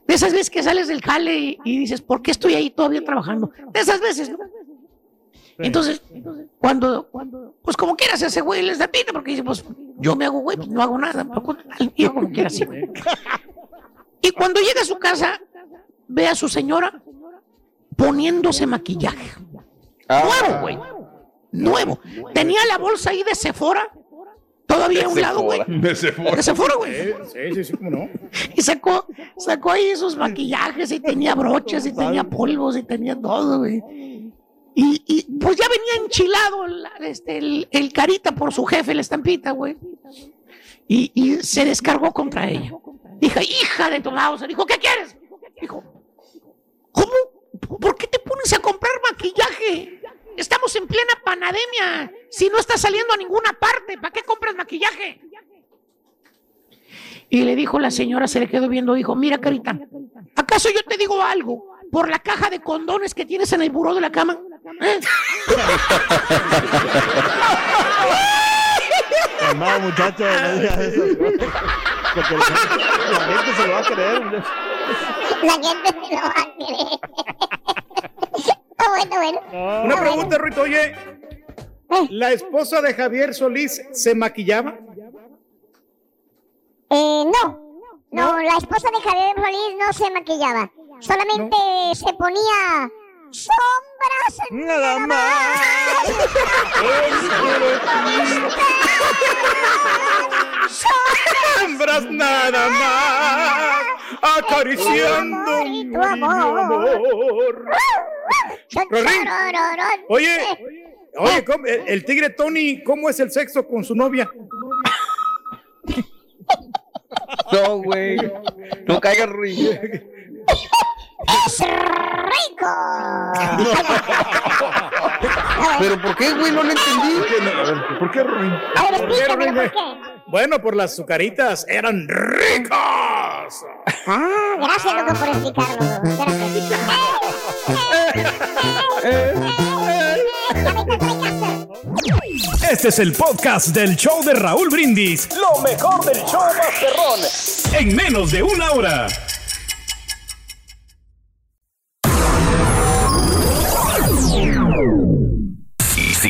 De esas veces que sales del jale y, y dices, ¿por qué estoy ahí todavía trabajando? De esas veces, ¿no? Entonces, cuando, cuando, pues como quieras ese güey les da pita porque dice, pues yo me hago güey, pues no hago nada, yo como quiera así. güey. Y cuando llega a su casa, ve a su señora poniéndose maquillaje. Nuevo, güey. Nuevo. Tenía la bolsa ahí de Sephora, todavía a un lado, güey. De Sephora. De Sephora, güey. Sí, sí, sí, cómo no. Y sacó, sacó ahí esos maquillajes y tenía broches y tenía polvos y tenía todo, güey. Y, y, pues ya venía enchilado la- este, el, el carita por su jefe, la estampita, güey. Y, y se descargó contra ella. Dijo, hija de tu mouse. Dijo, ¿qué quieres? Dijo, ¿cómo? ¿Por qué te pones a comprar maquillaje? Estamos en plena pandemia. Si no estás saliendo a ninguna parte, ¿para qué compras maquillaje? Y le dijo la señora, se le quedó viendo, dijo, mira carita, ¿acaso yo te digo algo por la caja de condones que tienes en el buró de la cama? ¿Eh? No digas eso. Porque la gente, la gente se lo va a creer. La gente se lo va a querer. Está bueno, bueno. Una pregunta, Ruito, oye, ¿la esposa de Javier Solís se maquillaba? Eh, no. No, la esposa de Javier Solís no se maquillaba. Solamente se ponía sombras. Nada más. Sombras nada más, acariciando mi tu amor. Oye, oye, ¿cómo- el, el tigre Tony, ¿cómo es el sexo con su novia? No, güey. No caigas, Rui. ¡Es rico! ¿Pero por qué, güey? No lo entendí. ¿Por qué, Ruin? A ver, ¿Por qué, explícamelo, Rorín? ¿por qué? Bueno, por las azucaritas eran ricas. Ah, gracias, loco, por explicarlo. Este es el podcast del show de Raúl Brindis. Lo mejor del show Masterrón. En menos de una hora.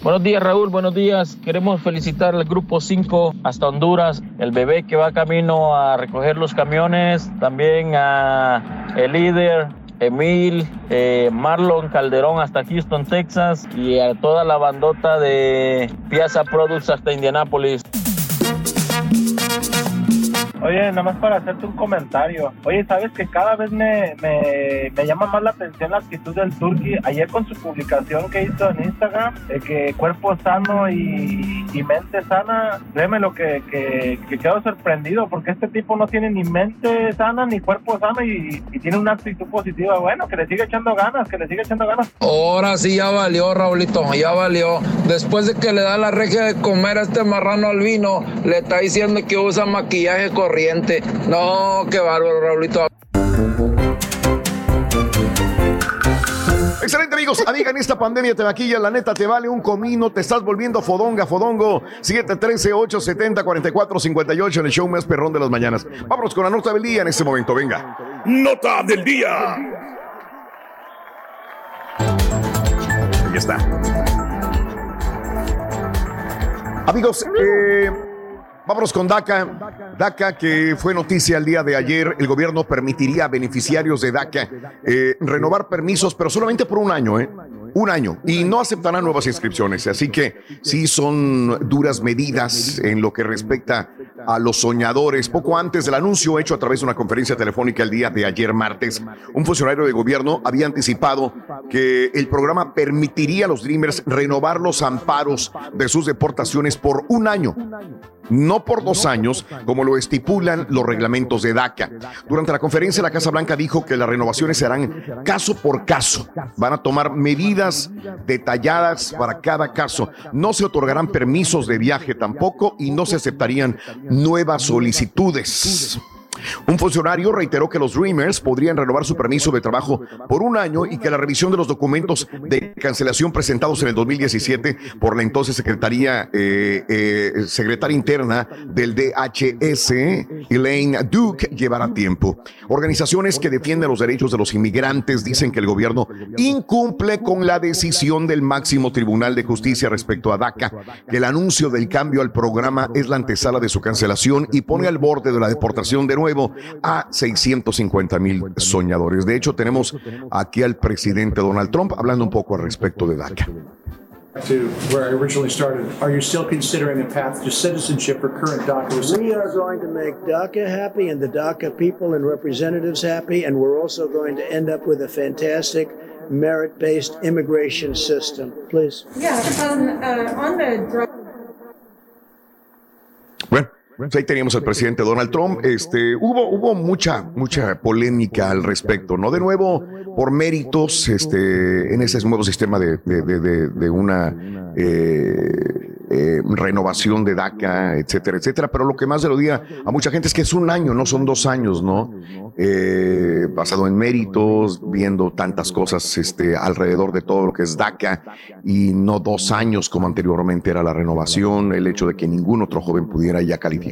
Buenos días Raúl, buenos días. Queremos felicitar al grupo 5 hasta Honduras, el bebé que va camino a recoger los camiones, también a el líder. Emil, eh, Marlon Calderón hasta Houston, Texas y a toda la bandota de Piazza Products hasta Indianápolis. Oye, nada más para hacerte un comentario. Oye, sabes que cada vez me, me, me llama más la atención la actitud del Turqui. Ayer con su publicación que hizo en Instagram, de que cuerpo sano y, y mente sana, créeme lo que, que, que quedo sorprendido porque este tipo no tiene ni mente sana ni cuerpo sano y, y tiene una actitud positiva. Bueno, que le sigue echando ganas, que le sigue echando ganas. Ahora sí ya valió, Raulito, ya valió. Después de que le da la regia de comer a este marrano al vino, le está diciendo que usa maquillaje corriente. No, qué bárbaro, Raulito. Excelente amigos, amiga, en esta pandemia te maquilla, la neta te vale un comino, te estás volviendo fodonga, fodongo, 713-870-4458 en el show más perrón de las mañanas. Vámonos con la nota del día en este momento, venga. Nota del día. Ahí está. Amigos, eh, vámonos con DACA. DACA, que fue noticia el día de ayer, el gobierno permitiría a beneficiarios de DACA eh, renovar permisos, pero solamente por un año, ¿eh? Un año. Y no aceptarán nuevas inscripciones. Así que sí son duras medidas en lo que respecta a los soñadores. Poco antes del anuncio hecho a través de una conferencia telefónica el día de ayer martes, un funcionario de gobierno había anticipado que el programa permitiría a los Dreamers renovar los amparos de sus deportaciones por un año no por dos años, como lo estipulan los reglamentos de DACA. Durante la conferencia, la Casa Blanca dijo que las renovaciones serán caso por caso. Van a tomar medidas detalladas para cada caso. No se otorgarán permisos de viaje tampoco y no se aceptarían nuevas solicitudes. Un funcionario reiteró que los Dreamers podrían renovar su permiso de trabajo por un año y que la revisión de los documentos de cancelación presentados en el 2017 por la entonces Secretaría, eh, eh, Secretaria Interna del DHS, Elaine Duke, llevará tiempo. Organizaciones que defienden los derechos de los inmigrantes dicen que el gobierno incumple con la decisión del máximo Tribunal de Justicia respecto a DACA, que el anuncio del cambio al programa es la antesala de su cancelación y pone al borde de la deportación de nuevo a 650 mil soñadores. De hecho, tenemos aquí al presidente Donald Trump hablando un poco al respecto de DACA. to where I originally started. Are you still considering a path to citizenship for current DACA recipients? We are going to make DACA happy and the DACA people and representatives happy, and we're also going to end up with a fantastic merit based immigration system. Please. Yeah, um, uh, on the drug. Bueno. Pues ahí teníamos al presidente Donald Trump. Este, hubo, hubo mucha, mucha polémica al respecto, ¿no? De nuevo, por méritos, este, en ese nuevo sistema de, una eh, eh, renovación de DACA, etcétera, etcétera. Pero lo que más se lo diga a mucha gente es que es un año, no son dos años, ¿no? Eh, basado en méritos, viendo tantas cosas este, alrededor de todo lo que es DACA y no dos años como anteriormente era la renovación, el hecho de que ningún otro joven pudiera ya calificar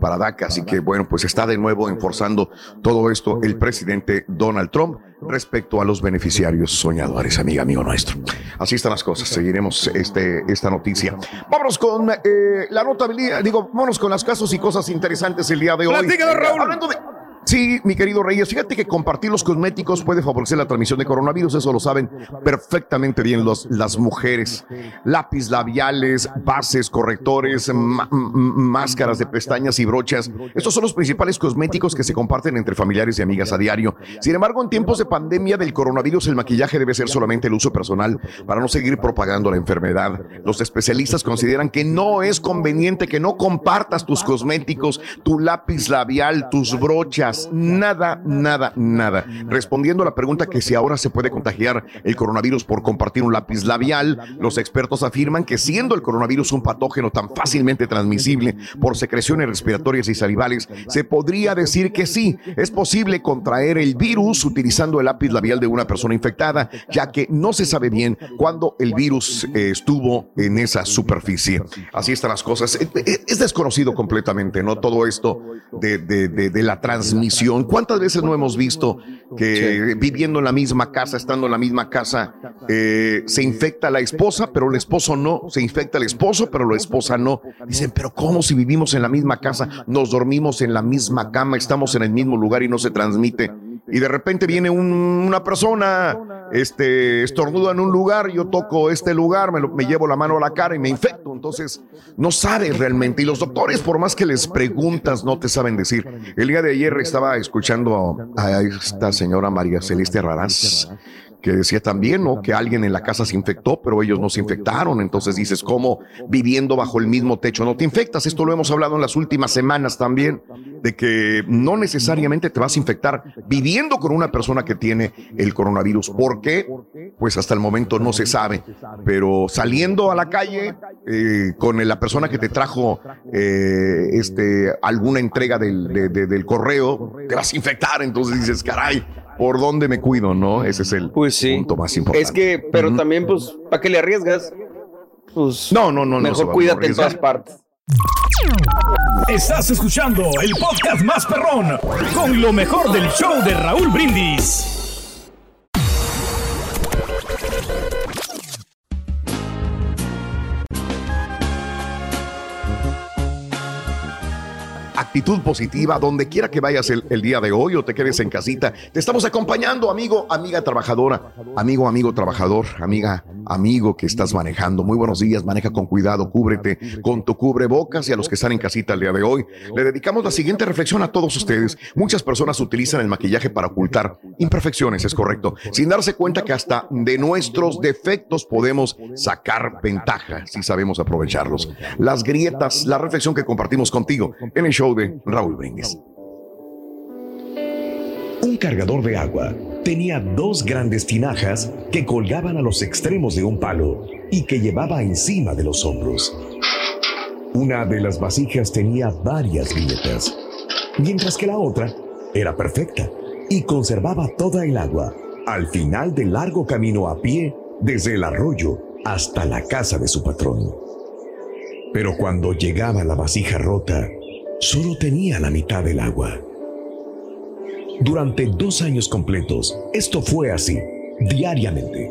para DACA. Así que bueno, pues está de nuevo enforzando todo esto el presidente Donald Trump respecto a los beneficiarios soñadores, amiga, amigo nuestro. Así están las cosas. Seguiremos este, esta noticia. Vámonos con eh, la notabilidad, digo, vámonos con las casos y cosas interesantes el día de hoy. Raúl. Hablando de, Sí, mi querido Reyes, fíjate que compartir los cosméticos puede favorecer la transmisión de coronavirus, eso lo saben perfectamente bien las mujeres. Lápiz labiales, bases, correctores, máscaras de pestañas y brochas. Estos son los principales cosméticos que se comparten entre familiares y amigas a diario. Sin embargo, en tiempos de pandemia del coronavirus, el maquillaje debe ser solamente el uso personal para no seguir propagando la enfermedad. Los especialistas consideran que no es conveniente que no compartas tus cosméticos, tu lápiz labial, tus brochas, nada, nada, nada. Respondiendo a la pregunta que si ahora se puede contagiar el coronavirus por compartir un lápiz labial, los expertos afirman que siendo el coronavirus un patógeno tan fácilmente transmisible por secreciones respiratorias y salivales, se podría decir que sí, es posible contraer el virus utilizando el lápiz labial de una persona infectada, ya que no se sabe bien cuándo el virus eh, estuvo en esa superficie. Así están las cosas. Es desconocido completamente, ¿no? Todo esto de la transmisión. ¿Cuántas veces no hemos visto que viviendo en la misma casa, estando en la misma casa, eh, se infecta la esposa, pero el esposo no? Se infecta el esposo, pero la esposa no. Dicen, pero ¿cómo si vivimos en la misma casa, nos dormimos en la misma cama, estamos en el mismo lugar y no se transmite? Y de repente viene un- una persona, este, estornuda en un lugar, yo toco este lugar, me, lo- me llevo la mano a la cara y me infecto. Entonces, no sabes realmente. Y los doctores, por más que les preguntas, no te saben decir. El día de ayer estaba escuchando a esta señora María Celeste Raraz que decía también, ¿no? Que alguien en la casa se infectó, pero ellos no se infectaron. Entonces dices, ¿cómo viviendo bajo el mismo techo no te infectas? Esto lo hemos hablado en las últimas semanas también, de que no necesariamente te vas a infectar viviendo con una persona que tiene el coronavirus. ¿Por qué? Pues hasta el momento no se sabe. Pero saliendo a la calle eh, con la persona que te trajo eh, este, alguna entrega del, de- de- del correo, te vas a infectar. Entonces dices, caray, ¿por dónde me cuido? ¿No? Ese es el punto más importante. Es que, pero también, pues, ¿para qué le arriesgas? Pues. No, no, no. no Mejor a cuídate en todas partes. Estás escuchando el podcast más perrón con lo mejor del show de Raúl Brindis. Actitud positiva, donde quiera que vayas el, día de hoy o te quedes en casita. Te estamos acompañando, amigo, amiga trabajadora, amigo, amigo trabajador, amiga, amigo que estás manejando. Muy buenos días, maneja con cuidado, cúbrete con tu cubrebocas y a los que están en casita el día de hoy. Le dedicamos la siguiente reflexión a todos ustedes. Muchas personas utilizan el maquillaje para ocultar imperfecciones, es correcto, sin darse cuenta que hasta de nuestros defectos podemos sacar ventaja si sabemos aprovecharlos. Las grietas, la reflexión que compartimos contigo en el show de Raúl Brindis. Un cargador de agua tenía dos grandes tinajas que colgaban a los extremos de un palo y que llevaba encima de los hombros. Una de las vasijas tenía varias grietas, mientras que la otra era perfecta y conservaba toda el agua al final del largo camino a pie desde el arroyo hasta la casa de su patrón. Pero cuando llegaba la vasija rota, solo tenía la mitad del agua. Durante dos años completos, esto fue así, diariamente.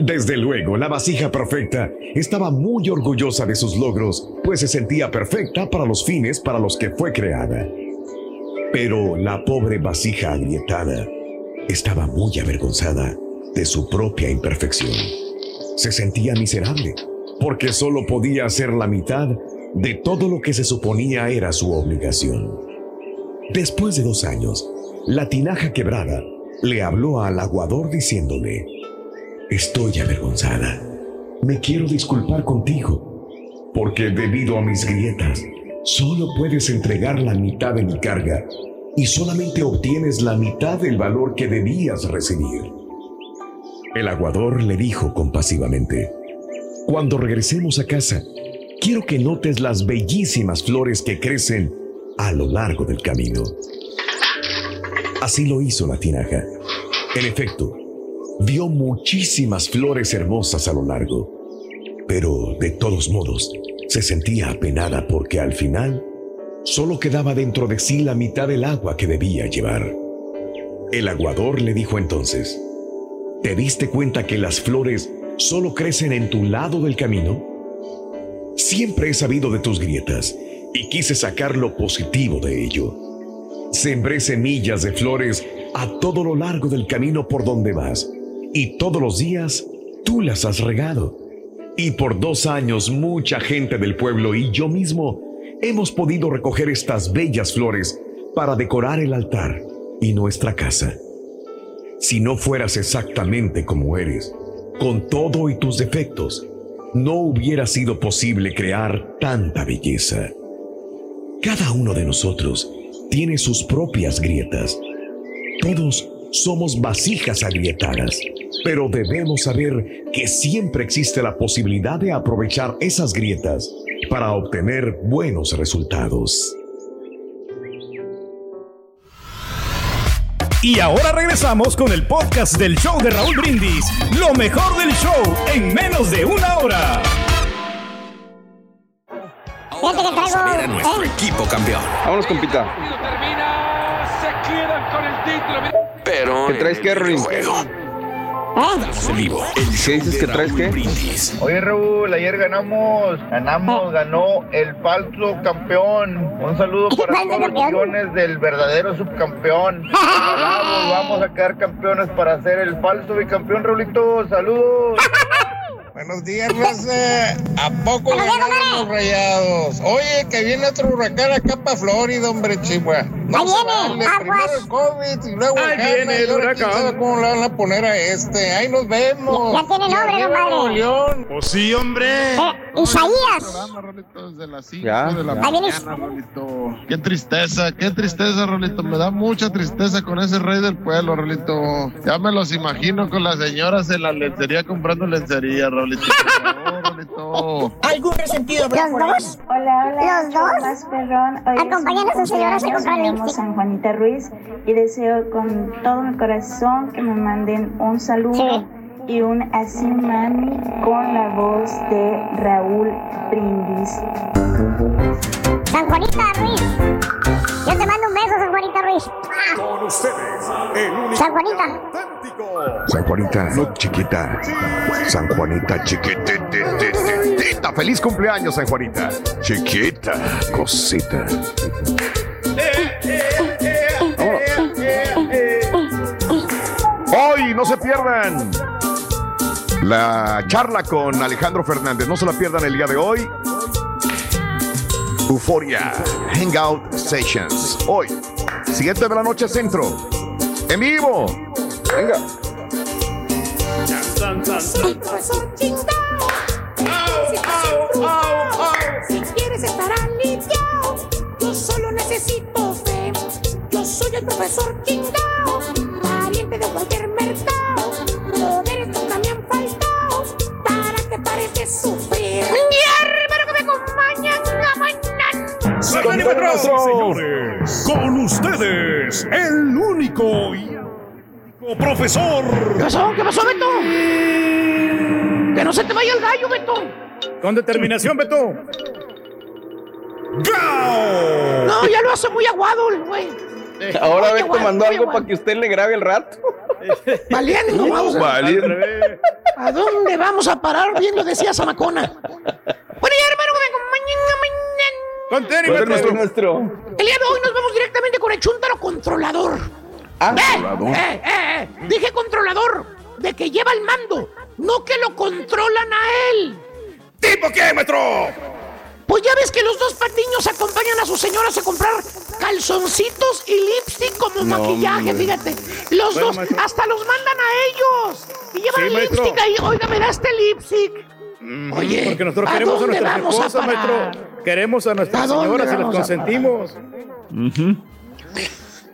Desde luego, la vasija perfecta estaba muy orgullosa de sus logros, pues se sentía perfecta para los fines para los que fue creada. Pero la pobre vasija agrietada estaba muy avergonzada de su propia imperfección. Se sentía miserable, porque solo podía hacer la mitad de todo lo que se suponía era su obligación. Después de dos años, la tinaja quebrada le habló al aguador diciéndole, Estoy avergonzada. Me quiero disculpar contigo, porque debido a mis grietas, solo puedes entregar la mitad de mi carga y solamente obtienes la mitad del valor que debías recibir. El aguador le dijo compasivamente, Cuando regresemos a casa, quiero que notes las bellísimas flores que crecen a lo largo del camino. Así lo hizo la tinaja. En efecto, vio muchísimas flores hermosas a lo largo, pero de todos modos se sentía apenada porque al final solo quedaba dentro de sí la mitad del agua que debía llevar. El aguador le dijo entonces, ¿te diste cuenta que las flores solo crecen en tu lado del camino? Siempre he sabido de tus grietas y quise sacar lo positivo de ello. Sembré semillas de flores a todo lo largo del camino por donde vas y todos los días tú las has regado. Y por dos años mucha gente del pueblo y yo mismo hemos podido recoger estas bellas flores para decorar el altar y nuestra casa. Si no fueras exactamente como eres, con todo y tus defectos, no hubiera sido posible crear tanta belleza. Cada uno de nosotros tiene sus propias grietas. Todos somos vasijas agrietadas, pero debemos saber que siempre existe la posibilidad de aprovechar esas grietas para obtener buenos resultados. Y ahora regresamos con el podcast del show de Raúl Brindis. Lo mejor del show en menos de una hora. Que Vamos a ver a nuestro ¿eh? equipo campeón. Vámonos, compita. Se quedan con el título. Pero ¿Qué traes, juego. Estamos en vivo. El show dices de que traes qué? Brindis. Oye Raúl, ayer ganamos, ganamos, ganó el falso campeón. Un saludo para todos los millones del verdadero subcampeón. Bravos, vamos a quedar campeones para ser el falso bicampeón, Raulito. Saludos. Buenos días, Raza. ¿A poco ganaron los rayados? Oye, que viene otro huracán acá para Florida, hombre, Chihuahua. No Ahí se viene, vale. Primero el COVID y luego Ahí el Hanna, viene el y ahora quién huracán. sabe cómo le van a poner a este. Ahí nos vemos. Ya tiene Y nombre, compadre. Nuevo León. Pues sí, hombre. Eh, Isaías. Desde las cinco Ya. de la Ahí viene. mañana, Rolito. Qué tristeza, qué tristeza, Rolito. Me da mucha tristeza con ese rey del pueblo, Rolito. Ya me los imagino con las señoras en la lencería comprando lencería, Rolito. Por favor, Rolito. ¿Algún resentido habrá ¿Los por ahí? dos? Hola, hola, ¿Los dos? más perrón. Hoy Acompañan a señoras a comprar me llamo lipstick. San Juanita Ruiz y deseo con todo mi corazón que me manden un saludo y un así mami con la voz de Raúl Brindis. San Juanita Ruiz. Yo te mando un beso, San Juanita Ruiz. Con ustedes, el único San Juanita. San Juanita, no chiquita. San Juanita, chiquitita. Feliz cumpleaños, San Juanita. Chiquita, cosita. Hoy no se pierdan la charla con Alejandro Fernández. No se la pierdan el día de hoy. Euforia Hangout Sessions. Hoy, 7 de la noche centro. En vivo. Venga. Soy profesor chingao. Si quieres estar aliviado, yo solo necesito fe. Yo soy el profesor chingao, pariente de cualquier mercado. Poderes nunca me han faltado, para que pares de sufrir. Mi hermano que me acompañan a mañana. Señores, con ustedes, el único y único profesor. ¿Qué pasó? ¿Qué pasó, Beto? Que no se te vaya el gallo, Beto. Con determinación, Beto. No, ya lo hace muy aguado el güey. Ahora Muy Beto aguado, mandó algo para que usted le grabe el rato. Valiente, no vamos a... Valiente. ¿A dónde vamos a parar? Bien lo decía Zamacona. Bueno, ya, hermano, que me acompañen a mañana. Con tenis, ¿Cuál es Beto. nuestro, nuestro? El día de hoy nos vamos directamente con el chúntaro controlador. Ah, ¡Eh! ¡Eh, eh, eh! Dije controlador, de que lleva el mando, no que lo controlan a él. ¿Tipo qué, maestro? Pues ya ves que los dos patiños acompañan a sus señoras a comprar calzoncitos y lipstick como No, maquillaje, fíjate. Los Bueno, dos maestro. hasta los mandan a ellos. Y llevan Sí, maestro. lipstick ahí. Oiga, me da este lipstick. Oye, Porque nosotros ¿a queremos a dónde nuestras vamos a parar? maestro. Queremos a nuestras ¿A señoras y las a consentimos.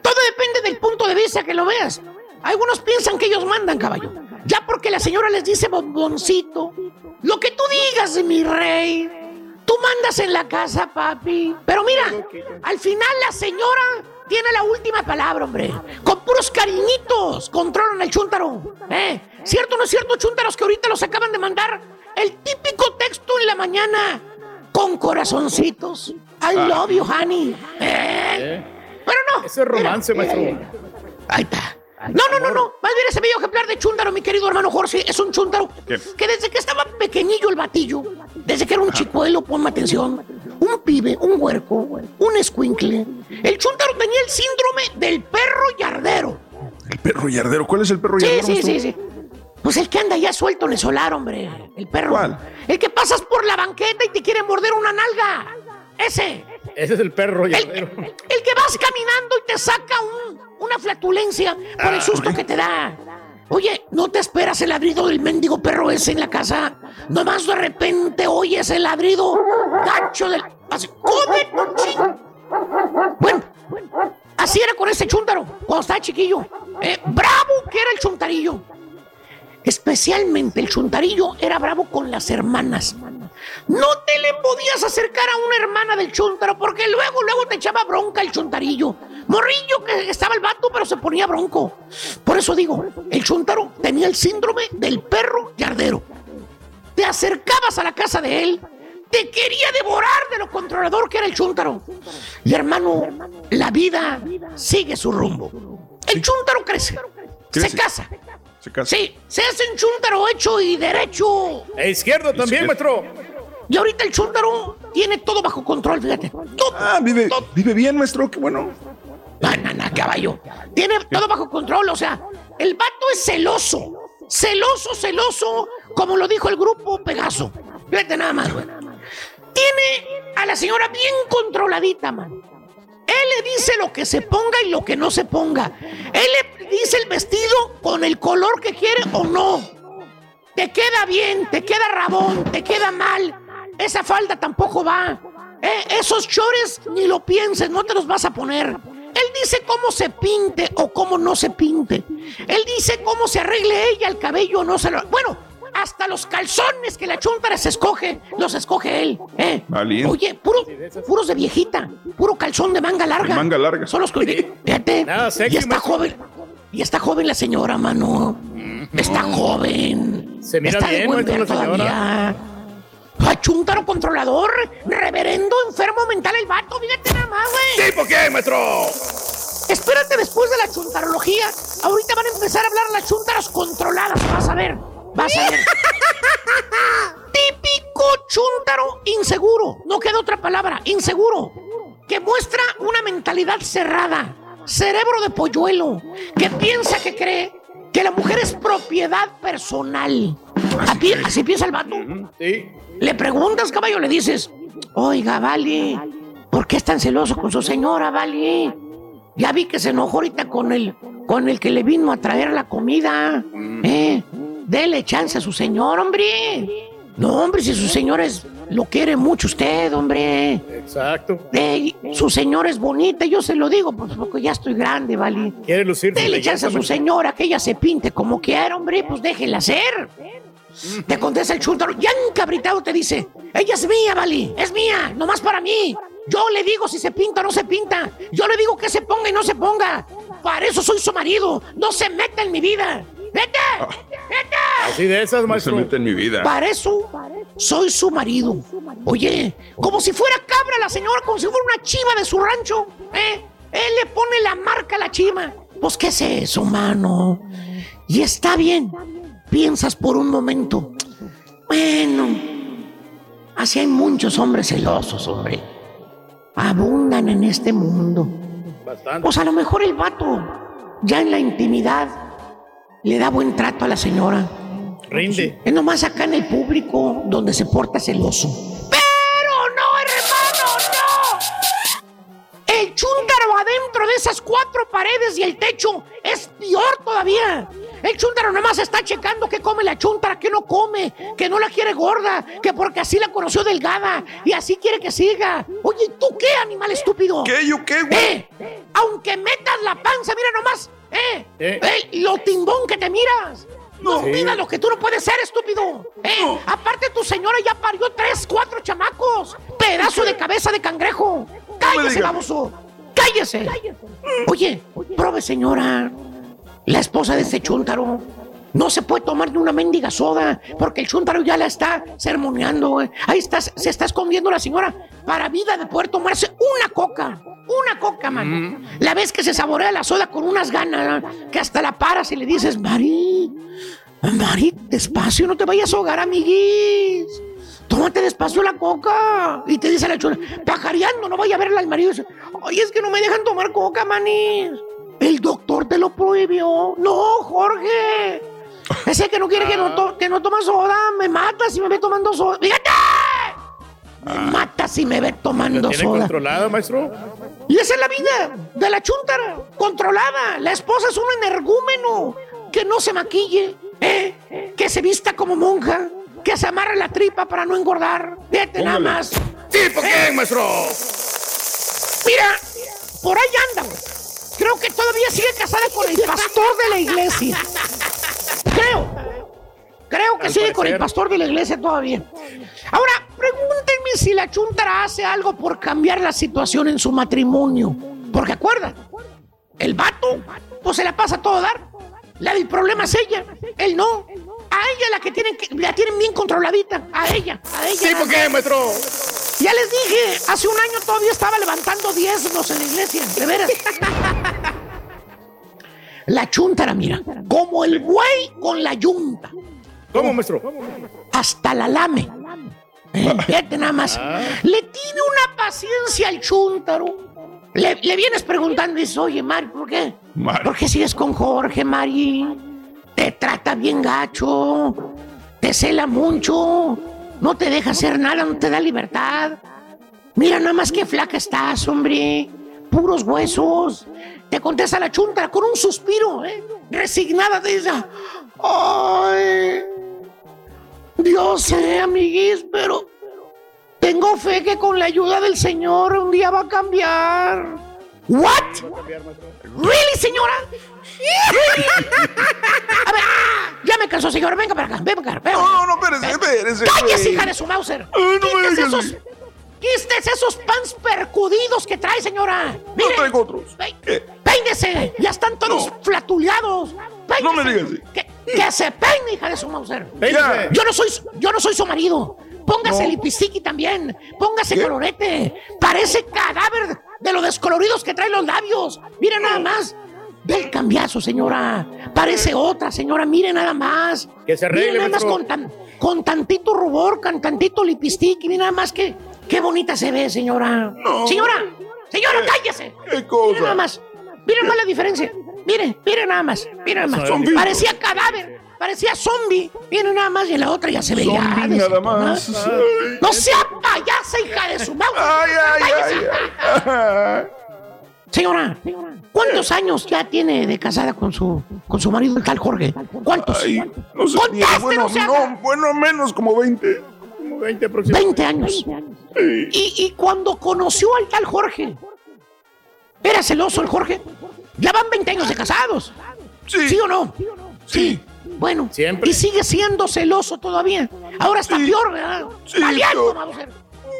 Todo depende del punto de vista que lo veas. Algunos piensan que ellos mandan, caballo. Ya porque la señora les dice bomboncito. Lo que tú digas, mi rey. Tú mandas en la casa, papi. Pero mira, al final la señora tiene la última palabra, hombre. Con puros cariñitos controlan el chúntaro. ¿Eh? ¿Cierto o no es cierto, chúntaros, que ahorita los acaban de mandar? El típico texto en la mañana. Con corazoncitos. I love you, honey. ¿Eh? Pero no. Eso es romance, Mira, maestro. mira, mira. Ahí está. No, no, no, no. Más bien ese bello ejemplar de chúntaro, mi querido hermano Jorge, es un chúntaro ¿Qué? que desde que estaba pequeñillo el batillo, desde que era un chicuelo, ponme atención, un pibe, un huerco, un escuincle, el chúntaro tenía el síndrome del perro yardero. El perro yardero. ¿Cuál es el perro Sí, yardero? sí, maestro? sí, sí. Pues el que anda ya suelto en el solar, hombre. El perro. ¿Cuál? El que pasas por la banqueta y te quiere morder una nalga. Ese. Ese es el perro El, yardero. el que vas caminando y te saca un- una flatulencia por el susto que te da. Oye, ¿no te esperas el ladrido del mendigo perro ese en la casa? Nomás de repente oyes el ladrido gacho del... Así, ¡Come! Bueno, así era con ese chúntaro, cuando estaba chiquillo. Eh, bravo que era el chuntarillo. Especialmente el chuntarillo era bravo con las hermanas. No te le podías acercar a una hermana del chuntaro porque luego, luego te echaba bronca el chuntarillo. Morrillo que estaba el vato, pero se ponía bronco. Por eso digo, el chuntaro tenía el síndrome del perro yardero. Te acercabas a la casa de él, te quería devorar de lo controlador que era el chuntaro. Y hermano, la vida sigue su rumbo. El chuntaro crece, Crece. se casa, Se casa. Sí, se hace un chúntaro hecho y derecho. E izquierdo también, maestro. Y ahorita el chúntaro tiene todo bajo control, fíjate. Todo, Ah, vive, vive bien, maestro, qué bueno. No, no, no, caballo. Tiene todo bajo control, o sea, el vato es celoso. Celoso, celoso, como lo dijo el grupo Pegaso. Fíjate nada más, güey. Tiene a la señora bien controladita, man. Él le dice lo que se ponga y lo que no se ponga. Él le dice el vestido con el color que quiere o no. Te queda bien, te queda rabón, te queda mal. Esa falda tampoco va. Eh, esos chores ni lo pienses, no te los vas a poner. Él dice cómo se pinte o cómo no se pinte. Él dice cómo se arregle ella el cabello o no se lo. Bueno, hasta los calzones que la chuntara se escoge, los escoge él. ¿eh? Oye, puro, puros de viejita, puro calzón de manga larga. De manga larga. Son los que. Fíjate. Nada sexy, y está maestro. joven. Y está joven la señora, mano. Está joven. Se mira está de bien, ver la señora. Achúntaro controlador, reverendo, enfermo mental el vato, fíjate nada más, güey. ¿Tipo qué, maestro? Espérate después de la chuntarología. Ahorita van a empezar a hablar las chuntaras controladas, vas a ver. Vas a ver. Típico chuntaro inseguro. No queda otra palabra, inseguro. Que muestra una mentalidad cerrada. Cerebro de polluelo. Que piensa que cree que la mujer es propiedad personal. Así, así piensa el vato. Sí. Le preguntas, caballo, le dices, oiga, vale, ¿por qué es tan celoso con su señora, vale? Ya vi que se enojó ahorita con el, con el que le vino a traer la comida. ¿Eh? Dele chance a su señor, hombre. No, hombre, si su señor es, lo quiere mucho usted, hombre. Exacto. Su señora es bonita, yo se lo digo, pues porque ya estoy grande, ¿vale? Quiere lucir su Dele chance a su señora, que ella se pinte como quiera, hombre, pues déjela hacer. Te contesta el chúntaro, ya encabritado te dice, ella es mía, Vali, es mía, nomás para mí. Yo le digo si se pinta o no se pinta. Yo le digo que se ponga y no se ponga. Para eso soy su marido. No se meta en mi vida. ¡Vete! ¡Vete! Así de esas, No se maestro. mete en mi vida. Para eso soy su marido. Oye, como si fuera cabra la señora, como si fuera una chiva de su rancho. ¿eh? Él le pone la marca a la chiva. Pues, ¿qué es eso, mano? Y está bien. Piensas por un momento. Bueno, así hay muchos hombres celosos, hombre. Abundan en este mundo. Bastante. Pues a lo mejor el vato, ya en la intimidad, le da buen trato a la señora. Rinde. Es nomás acá en el público donde se porta celoso. ¡Pero no, hermano, no! El chúntaro adentro de esas cuatro paredes y el techo es peor todavía. El chúntaro nomás está checando qué come la chúntara, qué no come, que no la quiere gorda, que porque así la conoció delgada y así quiere que siga. Oye, ¿y ¿tú qué, animal estúpido? ¿Qué? ¿Yo qué, güey? ¡Eh! Aunque metas la panza, mira nomás. ¡Eh! Eh. ¡Eh! ¡Lo timbón que te miras! No Sí. pidas lo que tú no puedes ser, estúpido. ¿Eh? Aparte, tu señora ya parió tres, cuatro chamacos. Pedazo de cabeza de cangrejo. ¡Cállese, baboso! ¡Cállese! Oye, prove, señora. La esposa de este chúntaro. No se puede tomar ni una mendiga soda, porque el chúntaro ya la está sermoneando. güey. Ahí está, se está escondiendo la señora para vida de poder tomarse una coca. Una coca, mano. La vez que se saborea la soda con unas ganas, que hasta la paras y le dices, Mari, Mari, despacio, no te vayas a ahogar, amiguis. Tómate despacio la coca. Y te dice la chula, pajareando, no vaya a verla al marido. Oye, es que no me dejan tomar coca, manis. El doctor te lo prohibió. No, Jorge. Ese que no quiere que no, to- que no toma soda, me mata si me ve tomando soda. ¡Fíjate! Me mata si me ve ¿La tomando tiene soda. controlada, maestro? Y esa es la vida de la chuntara, controlada. La esposa es un energúmeno que no se maquille, ¿eh? que se vista como monja, que se amarre la tripa para no engordar. Fíjate nada más. ¿Tipo qué, maestro? Mira, por ahí anda. Creo que todavía sigue casada con el pastor de la iglesia. Creo. Creo que sigue con el pastor de la iglesia todavía. Ahora, pregúntenme si la chuntara hace algo por cambiar la situación en su matrimonio. Porque acuérdate, el vato, pues se la pasa a todo dar. La del problema es ella, él no. A ella la que tienen que, la tienen bien controladita. A ella, a ella. ¿Tipo qué, maestro? Ya les dije, hace un año todavía estaba levantando diezmos en la iglesia, de veras. La chuntara, mira, como el buey con la yunta. ¿Cómo, maestro? Hasta la lame. Eh, Fíjate nada más. Le tiene una paciencia al chuntaro. Le, le vienes preguntando y dices, oye, Mari, ¿por qué? ¿Por qué sigues con Jorge, Mari? Te trata bien gacho. Te cela mucho. No te deja hacer nada, no te da libertad. Mira nada más que flaca estás, hombre. Puros huesos. Te contesta la chunta con un suspiro, ¿eh? Resignada, te dice, ay, Dios sé, amiguis, pero tengo fe que con la ayuda del Señor un día va a cambiar. ¿What? ¿Really, señora? A ver, ya me cansó, señora. Venga para acá, ven para acá. ven. No, no, espérese, espérese. ¡Cállese, hija de su Mauser! No Quítese esos, quítese esos pants percudidos que trae, señora. Mire, traigo otros. pe- Peínese, ya están todos flatuleados. Peínese. No me digas así. Que, que se peine, hija de su Mauser. Peínese. Yo no soy, yo no soy su marido. Póngase No. lipstick también. Póngase ¿Qué? colorete. Parece cadáver de lo descoloridos que trae los labios. Mire nada más. Ve el cambiazo, señora. Parece otra, señora. Mire nada más. Que se arregle, Mire nada más con, tan- con tantito rubor, con tantito lipstick. Y mire nada más que qué bonita se ve, señora. Señora, señora, cállese. ¿Qué Mire cosa? nada más. Mire nada más la diferencia. Mire, mire nada más. Mire nada más. Zombie. Parecía cadáver. Parecía zombie. Mire nada más y en la otra ya se veía. Zombie nada más. ¿no? No sea payasa, hija de su mouse. Ay, ay, ay. Señora, ¿cuántos años ya tiene de casada con su con su marido el tal Jorge? ¿Cuántos? Ay, no sé. Bueno, no, bueno, menos como 20. Como 20 aproximadamente. 20 años. Y, y cuando conoció al tal Jorge, ¿era celoso el Jorge? Ya van 20 años de casados. Sí. o no? Sí. Bueno, Siempre. y sigue siendo celoso todavía. Ahora está peor, ¿verdad? Sí, vamos a ver.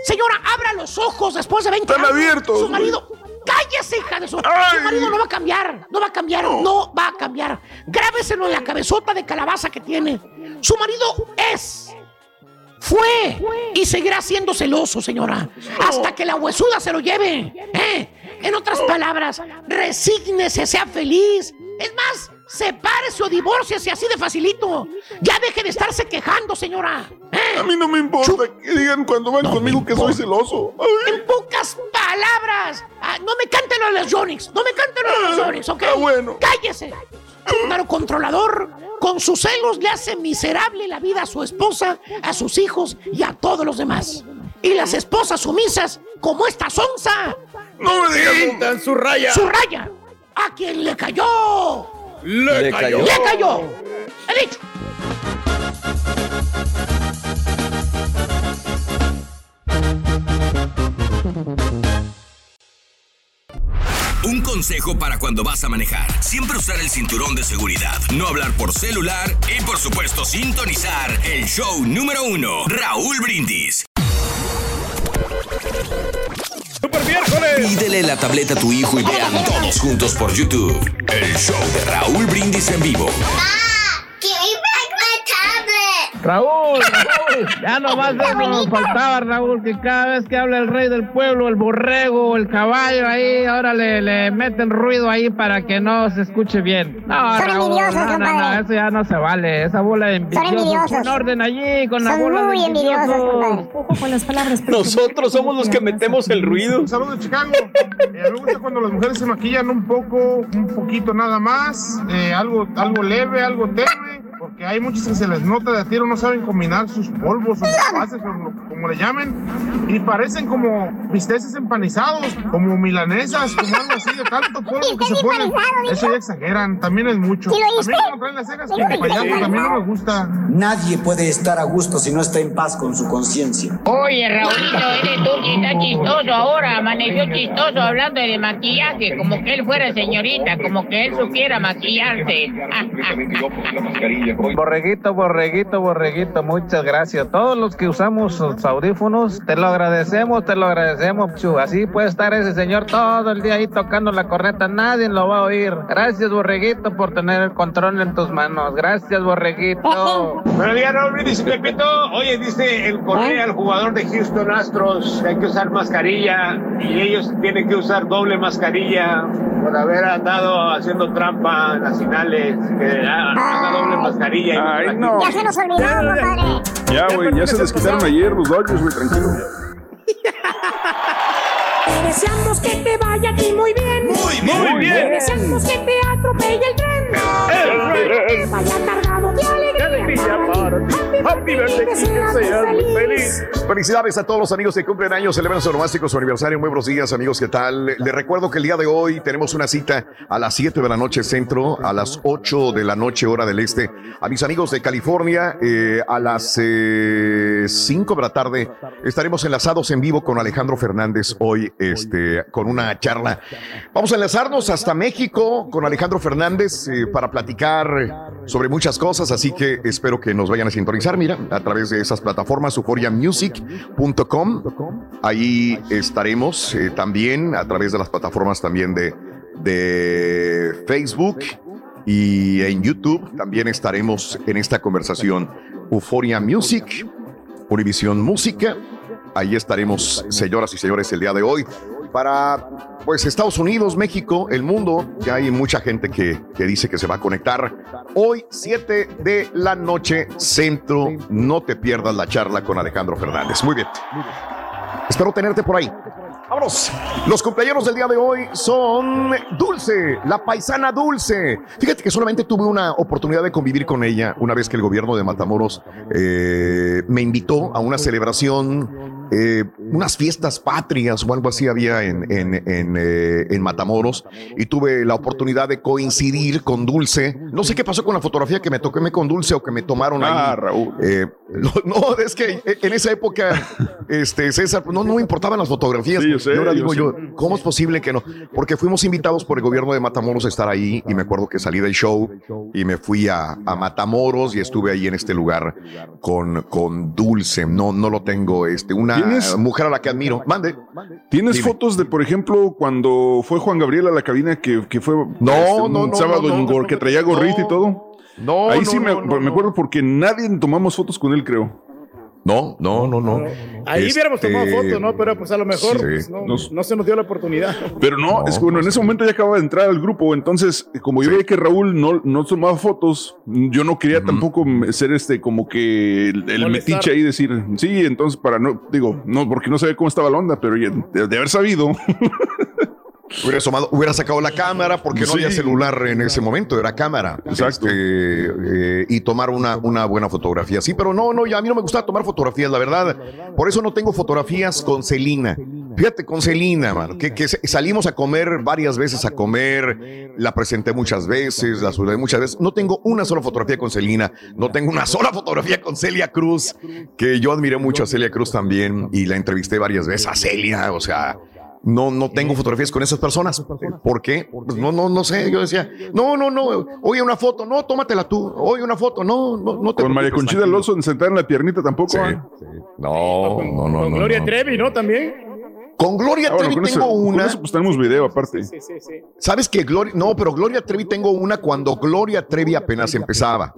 Señora, abra los ojos después de 20 Están años. abiertos, Su marido. Cállese, hija de su. Ay. Su marido no va a cambiar. No va a cambiar. No, va a cambiar. Grábeselo en la cabezota de calabaza que tiene. Su marido es. Fue y seguirá siendo celoso, señora, hasta que la huesuda se lo lleve. ¿eh? En otras palabras, resígnese, sea feliz. Es más, sepárese o divórciese así de facilito. Ya deje de estarse quejando, señora. ¿eh? A mí no me importa que digan cuando van conmigo que soy celoso. Ay, En pocas palabras, ah, no me canten de los Jonix, no me canten lo de los Jonix, ¿ok? Ah, bueno. Cállese. Chúntaro controlador, con sus celos le hace miserable la vida a su esposa, a sus hijos y a todos los demás. Y las esposas sumisas, como esta sonza, no me digas. Su raya. su raya, a quien le cayó. Le, Le cayó. cayó. Le cayó. He dicho. Un consejo para cuando vas a manejar. Siempre usar el cinturón de seguridad, no hablar por celular y por supuesto sintonizar el show número uno, Raúl Brindis. Pídele la tableta a tu hijo y vean todos juntos por YouTube el show de Raúl Brindis en vivo. My tablet. Raúl, Raúl, ya nomás eso nos faltaba, Raúl, que cada vez que habla el rey del pueblo, el borrego, el caballo ahí, ahora le, le meten ruido ahí para que no se escuche bien. No, Son Raúl, envidiosos, no, no, no, eso ya no se vale, esa bola de envidiosos. envidiosos. Pon orden allí con la Son bola muy de envidiosos, envidiosos. Ojo con las palabras. Nosotros somos los que metemos el ruido. Saludos de Chicago. Eh, me gusta cuando las mujeres se maquillan un poco, un poquito nada más, eh, algo, algo leve, algo tenue, porque hay muchos que se les nota de a tiro, no saben combinar sus polvos, sus bases, o lo- como le llamen, y parecen como bisteces empanizados, como milanesas, como algo así de tanto polvo que se ponen. Eso ya exageran, también es mucho. Payaso, también no me gusta. Nadie puede estar a gusto si no está en paz con su conciencia. Oye, Raulito, eres tú que está chistoso ahora, amaneció chistoso hablando de maquillaje, como que él fuera señorita, como que él supiera maquillarse. Borreguito, borreguito, borreguito, muchas gracias. Todos los que usamos los audífonos, te lo agradecemos, te lo agradecemos, Chu. Así puede estar ese señor todo el día ahí tocando la corneta, nadie lo va a oír. Gracias, borreguito, por tener el control en tus manos. Gracias, borreguito. Buenos días, Raúl Brindis y Pepito. Oye, dice el Correa, el jugador de Houston Astros, que hay que usar mascarilla y ellos tienen que usar doble mascarilla. por haber andado haciendo trampa en las finales, que anda doble mascarilla. Y Ay, aquí. no. Ya se nos olvidó, compadre. Ya, güey, ya se les quitaron ayer los Dodgers, güey, tranquilo. Te deseamos que te vaya a ti muy bien. Muy, muy bien. Te deseamos que te atropelle el tren. El tren. Que vaya cargado de alegría para ti. Happy birthday, que seas feliz. Felicidades a todos los amigos que cumplen años, celebran su nomástico, su aniversario. Muy buenos días, amigos. ¿Qué tal? Les recuerdo que el día de hoy tenemos una cita a las 7 de la noche centro, a las 8 de la noche hora del este. A mis amigos de California, eh, a las eh, 5 de la tarde estaremos enlazados en vivo con Alejandro Fernández hoy, este, con una charla. Vamos a enlazarnos hasta México con Alejandro Fernández eh, para platicar sobre muchas cosas, así que espero que nos vayan a sintonizar, mira, a través de esas plataformas, euforiamusic.com. Ahí estaremos eh, también a través de las plataformas también de, de Facebook y en YouTube. También estaremos en esta conversación. Euforia Music, Univisión Música. Ahí estaremos, señoras y señores, el día de hoy. Para pues Estados Unidos, México, el mundo, que hay mucha gente que, que dice que se va a conectar. Hoy, 7 de la noche, centro. No te pierdas la charla con Alejandro Fernández. Muy bien. Espero tenerte por ahí. Vámonos. Los cumpleaños del día de hoy son Dulce, la paisana Dulce. Fíjate que solamente tuve una oportunidad de convivir con ella una vez que el gobierno de Matamoros eh, me invitó a una celebración, eh, unas fiestas patrias o algo así había en, en, en, eh, en Matamoros y tuve la oportunidad de coincidir con Dulce. No sé qué pasó con la fotografía que me toqué con Dulce o que me tomaron ahí. Ah, Raúl. Eh, no, no, es que en esa época, este, César, no, no me importaban las fotografías. Sí, yo sé, y ahora yo digo sé. yo, ¿cómo es posible que no? Porque fuimos invitados por el gobierno de Matamoros a estar ahí y me acuerdo que salí del show y me fui a, a Matamoros y estuve ahí en este lugar con, con Dulce. No, no lo tengo, este, una ¿Tienes- mujer a la que admiro. Mande. ¿Tienes Dime. fotos de, por ejemplo, cuando fue Juan Gabriel a la cabina que, que fue No, este, un no, no, sábado en gor- que traía gorrita y todo? No, Ahí sí me, me acuerdo porque nadie tomamos fotos con él, creo. No, no, no, no. Ahí Este, hubiéramos tomado fotos, ¿no? Pero pues a lo mejor sí. pues, no, Nos- no se nos dio la oportunidad. Pero no, es que bueno, en ese momento ya acababa de entrar al grupo, entonces como yo veía que Raúl no, no tomaba fotos, yo no quería tampoco ser este como que el, el metiche ahí decir, sí, entonces para no, digo, no, porque no sabía cómo estaba la onda, pero ya, de, de haber sabido, Hubiera, asomado- hubiera sacado la cámara porque no había celular en ese momento, era cámara. Exacto. Este, eh, y tomar una, una buena fotografía. Sí, pero no, no, ya a mí no me gustaba tomar fotografías, la verdad. Por eso no tengo fotografías con Celina. Fíjate, con Celina, mano, que, que salimos a comer varias veces a comer, la presenté muchas veces, la saludé muchas veces. No tengo una sola fotografía con Celina, no tengo una sola fotografía con Celia Cruz, que yo admiré mucho a Celia Cruz también y la entrevisté varias veces a Celia, o sea, no, no tengo fotografías con esas personas. ¿Por qué? Pues no, no, no sé. Yo decía, no, no, no. Oye, una foto, no, tómatela tú. Oye, una foto, no, no, no te con María Conchita. Alonso sentada en la piernita tampoco. Sí. ¿eh? No, no, no, Con no. Gloria no. Trevi, ¿no? También. Con Gloria Ah, bueno, Trevi con tengo eso, con una. eso, pues tenemos video aparte. Sí, sí, sí. ¿Sabes que Gloria? No, pero Gloria Trevi tengo una cuando Gloria Trevi apenas empezaba.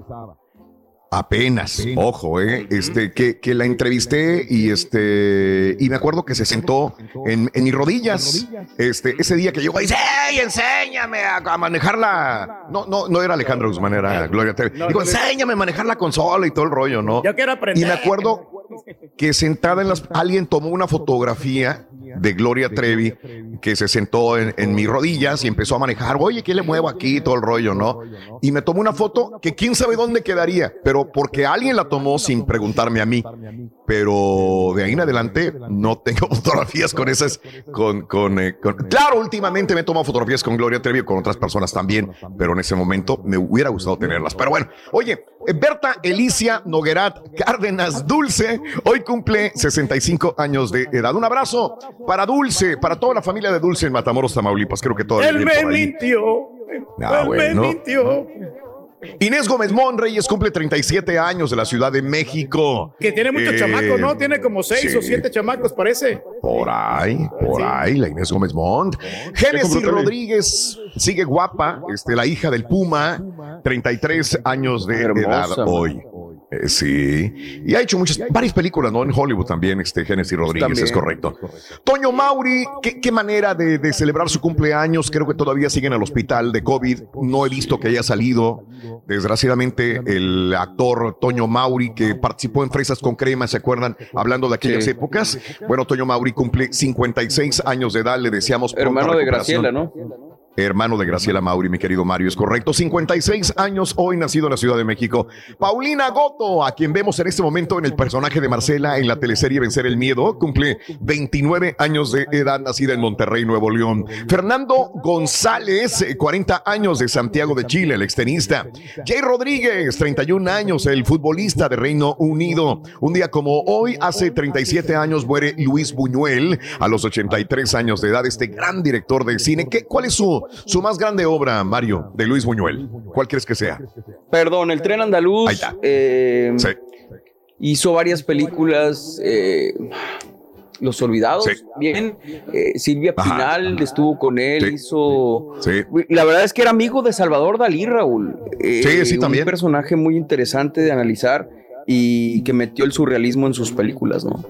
Apenas, ojo, eh, este, que, que la entrevisté y este, y me acuerdo que se sentó en, en mis rodillas, este, ese día que llegó y dice, ¡Ey, enséñame a, a manejar la, no, no, no era Alejandro Guzmán, era Gloria Trevi, digo, enséñame a manejar la consola y todo el rollo, ¿no? Yo quiero aprender. Y me acuerdo que sentada en las, alguien tomó una fotografía de Gloria Trevi que se sentó en, en mis rodillas y empezó a manejar, oye, ¿qué le muevo aquí? Todo el rollo, ¿no? Y me tomó una foto que quién sabe dónde quedaría, pero porque alguien la tomó sin preguntarme a mí. Pero de ahí en adelante no tengo fotografías con esas, con, con, eh, con- Claro, últimamente me he tomado fotografías con Gloria Trevi y con otras personas también, pero en ese momento me hubiera gustado tenerlas. Pero bueno, oye, eh, Berta Elicia Noguerat Cárdenas Dulce, hoy cumple 65 años de edad. Un abrazo para Dulce, para toda la familia de Dulce en Matamoros, Tamaulipas. Creo que todavía Él me mintió. Ah, Él bueno. me mintió. Inés Gómez Monreyes cumple 37 años de la Ciudad de México. Que tiene muchos Eh, chamacos, ¿no? Tiene como seis sí. o siete chamacos, parece. Por ahí, por ahí, la Inés Gómez Mont. Génesis. Rodríguez sigue guapa, este, la hija del Puma, 33 años de Hermosa, edad man. Eh, sí, y ha hecho muchas, varias películas, ¿no? En Hollywood también, este Genesis Rodríguez, También. es correcto. Toño Mauri, ¿qué, qué manera de, de celebrar su cumpleaños? Creo que todavía sigue en el hospital de COVID. No he visto que haya salido. Desgraciadamente, el actor Toño Mauri, que participó en Fresas con Crema, ¿se acuerdan? Hablando de aquellas Sí. épocas. Bueno, Toño Mauri cumple 56 años de edad. Le deseamos Hermano de. Graciela, ¿no? Hermano de Graciela Mauri, mi querido Mario, es correcto. 56 años, hoy nacido en la Ciudad de México. Paulina Goto, a quien vemos en este momento en el personaje de Marcela en la teleserie Vencer el Miedo, cumple 29 años de edad, nacida en Monterrey, Nuevo León. Fernando González, eh, 40 años de Santiago de Chile, el extenista. Jay Rodríguez, 31 años, el futbolista de Reino Unido. Un día como hoy, hace 37 años, muere Luis Buñuel, a los 83 años de edad, este gran director de cine. ¿Qué, ¿Cuál es su, su más grande obra, Mario, de Luis Buñuel? ¿Cuál crees que sea? Perdón, el tren andaluz eh, Sí. hizo varias películas. eh, Los Olvidados, bien. eh, Silvia Ajá. Pinal estuvo con él, hizo. Sí. La verdad es que era amigo de Salvador Dalí, Raúl. Eh, Sí, sí, también. Un personaje muy interesante de analizar y que metió el surrealismo en sus películas, ¿no?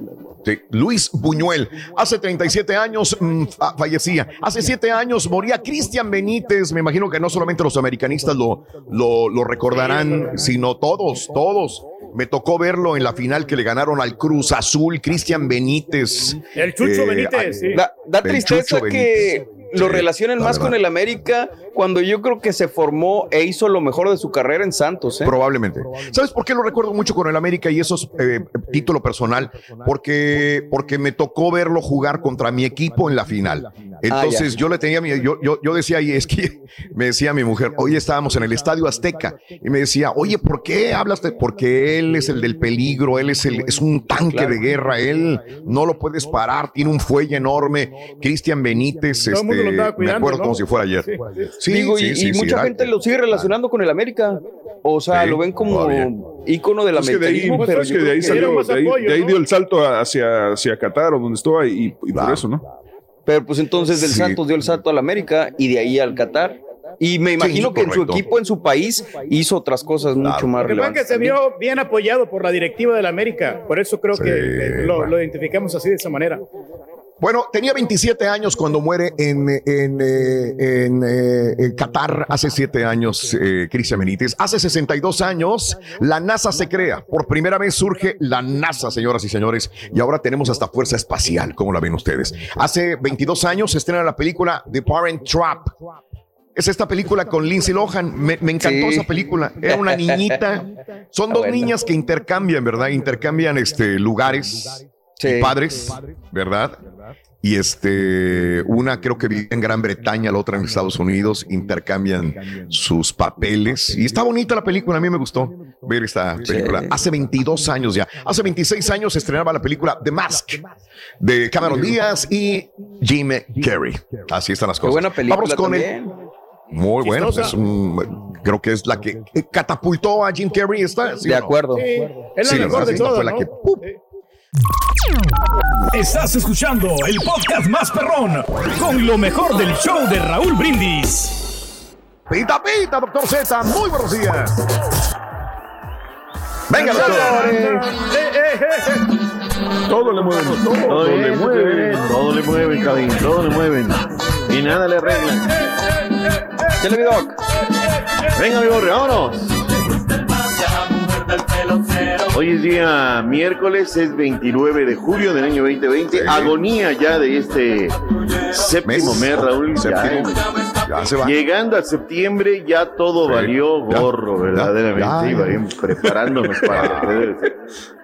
Sí, Luis Buñuel. Hace 37 años mm, fa- fallecía. Hace 7 años moría Cristian Benítez. Me imagino que no solamente los americanistas lo, lo, lo recordarán, sino todos, todos. Me tocó verlo en la final que le ganaron al Cruz Azul, Cristian Benítez. El Chucho Eh, Benítez, sí. Da, tristeza que lo relacionen la más con el América cuando yo creo que se formó e hizo lo mejor de su carrera en Santos. ¿eh? Probablemente. ¿Sabes por qué lo recuerdo mucho con el América y eso es eh, título personal? Porque, porque me tocó verlo jugar contra mi equipo en la final. Entonces Ah, ya. yo le tenía, mi- yo, yo, yo decía, y es que me decía mi mujer, hoy estábamos en el Estadio Azteca y me decía, oye, ¿por qué hablas de? Porque él es el del peligro, él es, el, es un tanque Claro. de guerra, él no lo puedes parar, tiene un fuelle enorme. Cristian Benítez, este, me acuerdo ¿no? como si fuera ayer. Sí, Sí, Digo, sí, y, sí, y sí, mucha gente lo sigue relacionando con el América. O sea, Sí, lo ven como todavía. ícono del Es que de ahí, americanismo, pero es yo que de ahí que- salió, de ahí, de ahí dio el salto hacia, hacia Qatar o donde estaba y, y por eso, ¿no? Pero pues entonces del Sí. Santos dio el salto al América y de ahí al Qatar. Y me imagino que en su equipo, en su país, hizo otras cosas mucho más Lo que relevantes. se vio bien apoyado por la directiva de la América. Por eso creo que lo, lo identificamos así de esa manera. Bueno, tenía 27 años cuando muere en, en, eh, en, eh, en Qatar hace 7 años, eh, Cristian Benítez. Hace 62 años, la NASA se crea. Por primera vez surge la NASA, señoras y señores. Y ahora tenemos hasta Fuerza Espacial, como la ven ustedes. Hace 22 años se estrena la película The Parent Trap. Es esta película con Lindsay Lohan. Me, me encantó Sí. esa película. Era una niñita. Son dos niñas que intercambian, ¿verdad? Intercambian este, lugares Sí. y padres, ¿verdad? Y este, una creo que vive en Gran Bretaña, la otra en Estados Unidos, intercambian sus papeles. Y está bonita la película, a mí me gustó ver esta película. Hace 22 años ya. Hace 26 años se estrenaba la película The Mask de Cameron Díaz y Jim Carrey. Así están las Qué cosas. buena película Vámonos con el- también. Muy bueno. Es un- creo que es la que catapultó a Jim Carrey. ¿está? ¿Sí De no? acuerdo. Sí, es la Sí, mejor ¿verdad? de todas, fue la que- ¡pum! Estás escuchando el podcast más perrón con lo mejor del show de Raúl Brindis. Pita, pita, doctor Z. Muy buenos días. Venga, doctor. Todo le mueven, todo, Todo le bien, mueven. todo le mueven, Cabín, todo le mueven. Y nada le arreglan. Mi doc. Venga, mi borre, vámonos. Hoy es día miércoles, es 29 de julio del año 2020. Agonía ya de este séptimo Mes. mes, Raúl. Ya, Séptimo. Ya se va. Llegando a septiembre ya todo Sí. valió Ya. gorro, Ya. verdaderamente. Ya. Iba preparándonos para.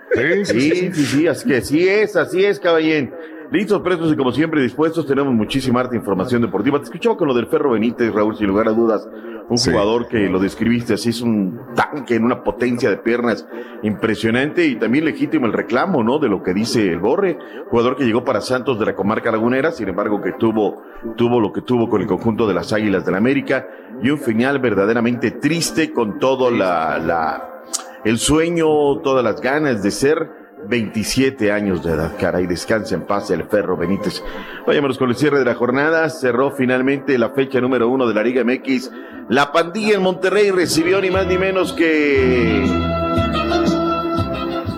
Sí, sí, Sí, sí. sí, sí, así que así es, así es, caballén. Listos, prestos y como siempre dispuestos, tenemos muchísima arte información deportiva. Te escuchaba con lo del Ferro Benítez, Raúl, sin lugar a dudas, un Sí. jugador que lo describiste así, es un tanque en una potencia de piernas impresionante y también legítimo el reclamo, ¿no? De lo que dice el Borre, jugador que llegó para Santos de la comarca lagunera, sin embargo que tuvo, tuvo lo que tuvo con el conjunto de las Águilas del la América y un final verdaderamente triste con todo la, la, el sueño, todas las ganas de ser 27 años de edad, caray, descansa en paz el Ferro Benítez. Vayámonos con el cierre de la jornada, cerró finalmente la fecha número uno de la Liga MX. La pandilla en Monterrey recibió ni más ni menos que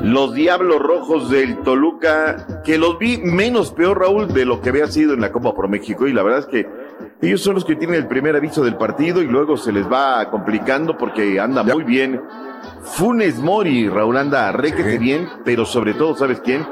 Los Diablos Rojos del Toluca, que los vi menos peor, Raúl, de lo que había sido en la Copa Pro México. Y la verdad es que ellos son los que tienen el primer aviso del partido y luego se les va complicando porque anda muy bien. Funes Mori, Raúl anda requete bien, pero sobre todo, ¿sabes quién?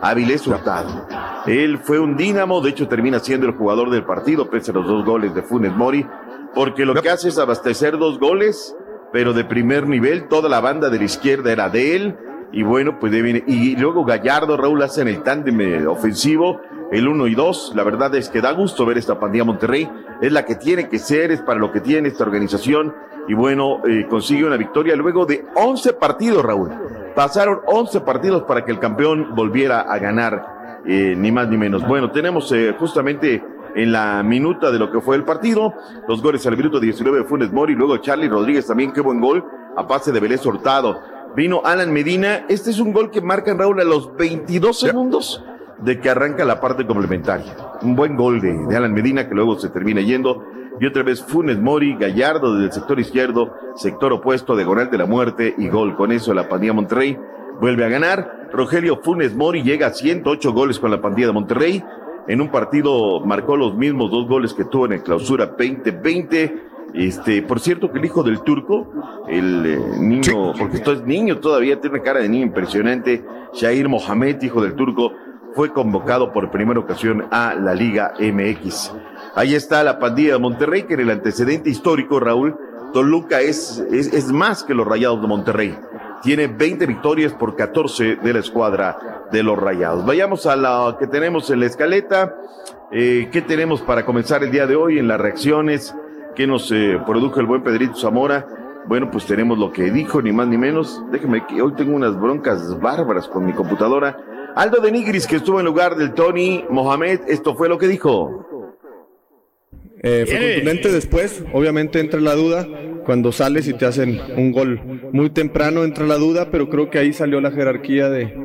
Avilés Hurtado. Él fue un dínamo, de hecho termina siendo el jugador del partido, pese a los dos goles de Funes Mori, porque lo que hace es abastecer dos goles, pero de primer nivel, toda la banda de la izquierda era de él, y bueno, pues de bien- y luego Gallardo, Raúl hacen el tándem eh, ofensivo, el 1 y 2, la verdad es que da gusto ver esta pandilla Monterrey, es la que tiene que ser, es para lo que tiene esta organización, y bueno, eh, consigue una victoria luego de 11 partidos, Raúl. Pasaron 11 partidos para que el campeón volviera a ganar, eh, ni más ni menos. Bueno, tenemos eh, justamente en la minuta de lo que fue el partido, los goles al minuto 19 de Funes Mori, luego Charlie Rodríguez también, qué buen gol, a pase de Vélez Hurtado. Vino Alan Medina, este es un gol que marca Raúl a los 22 segundos de que arranca la parte complementaria. Un buen gol de, de Alan Medina que luego se termina yendo. Y otra vez Funes Mori, Gallardo desde el sector izquierdo, sector opuesto, diagonal de la muerte y gol. Con eso la pandilla Monterrey vuelve a ganar. Rogelio Funes Mori llega a 108 goles con la pandilla de Monterrey. En un partido marcó los mismos dos goles que tuvo en el clausura 2020. Este, por cierto que el hijo del turco, el eh, niño, porque esto es niño todavía, tiene una cara de niño impresionante, Shair Mohamed, hijo del turco, fue convocado por primera ocasión a la Liga MX. Ahí está la pandilla de Monterrey, que en el antecedente histórico, Raúl, Toluca es, es, más que los Rayados de Monterrey. Tiene 20 victorias por 14 de la escuadra de los Rayados. Vayamos a la que tenemos en la escaleta. Eh, ¿Qué tenemos para comenzar el día de hoy en las reacciones? ¿Qué nos eh, produjo el buen Pedrito Zamora? Bueno, pues tenemos lo que dijo, ni más ni menos. Déjeme que hoy tengo unas broncas bárbaras con mi computadora. Aldo de Nigris, que estuvo en lugar del Tony Mohamed, esto fue lo que dijo. Eh, fue contundente después, obviamente entra la duda, cuando sales y te hacen un gol muy temprano entra la duda, pero creo que ahí salió la jerarquía de,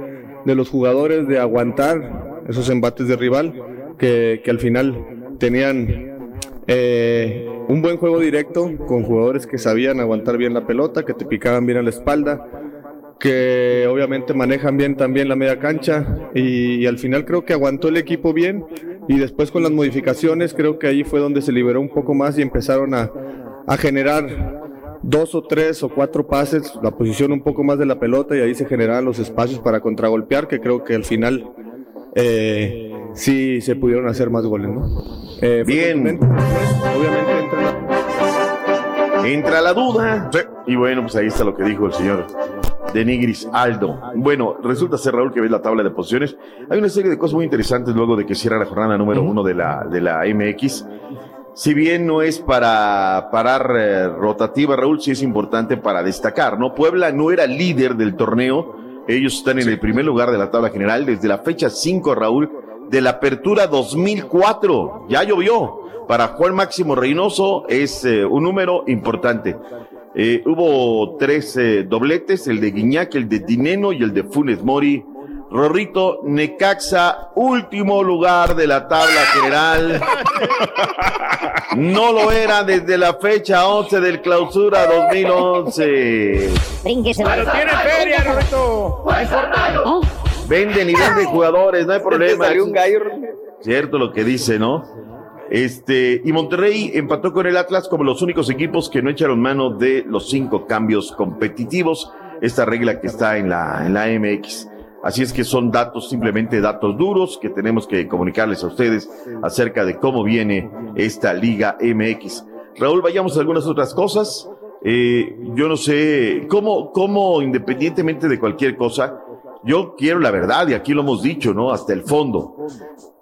de los jugadores de aguantar esos embates de rival, que, que al final tenían eh, un buen juego directo con jugadores que sabían aguantar bien la pelota, que te picaban bien a la espalda, que obviamente manejan bien también la media cancha y, y al final creo que aguantó el equipo bien y después con las modificaciones creo que ahí fue donde se liberó un poco más y empezaron a, a generar dos o tres o cuatro pases, la posición un poco más de la pelota y ahí se generaban los espacios para contragolpear que creo que al final eh, sí se pudieron hacer más goles, ¿no? Eh, Bien. obviamente la- Entra la duda. Y bueno, pues ahí está lo que dijo el señor de Nigris Aldo. Bueno, resulta ser, Raúl, que ves la tabla de posiciones. Hay una serie de cosas muy interesantes luego de que cierra la jornada número uno de la, de la MX. Si bien no es para parar eh, rotativa, Raúl, sí es importante para destacar, ¿no? Puebla no era líder del torneo. Ellos están en el primer lugar de la tabla general desde la fecha 5, Raúl, de la apertura 2004. Ya llovió. Para Juan Máximo Reynoso es eh, un número importante. Eh, hubo tres eh, dobletes, el de Guiñac, el de Dineno y el de Funes Mori. Rorrito Necaxa, último lugar de la tabla general. No lo era desde la fecha 11 del clausura 2011. Brínquese. Pero tiene feria, Roberto. No importa. Venden y venden jugadores, no hay problema. salió un gallo. Cierto lo que dice, ¿no? Este, y Monterrey empató con el Atlas como los únicos equipos que no echaron mano de los cinco cambios competitivos, esta regla que está en la, en la MX. Así es que son datos, simplemente datos duros que tenemos que comunicarles a ustedes acerca de cómo viene esta Liga MX. Raúl, vayamos a algunas otras cosas. Eh, yo no sé cómo, cómo, independientemente de cualquier cosa, yo quiero la verdad y aquí lo hemos dicho, ¿no? Hasta el fondo.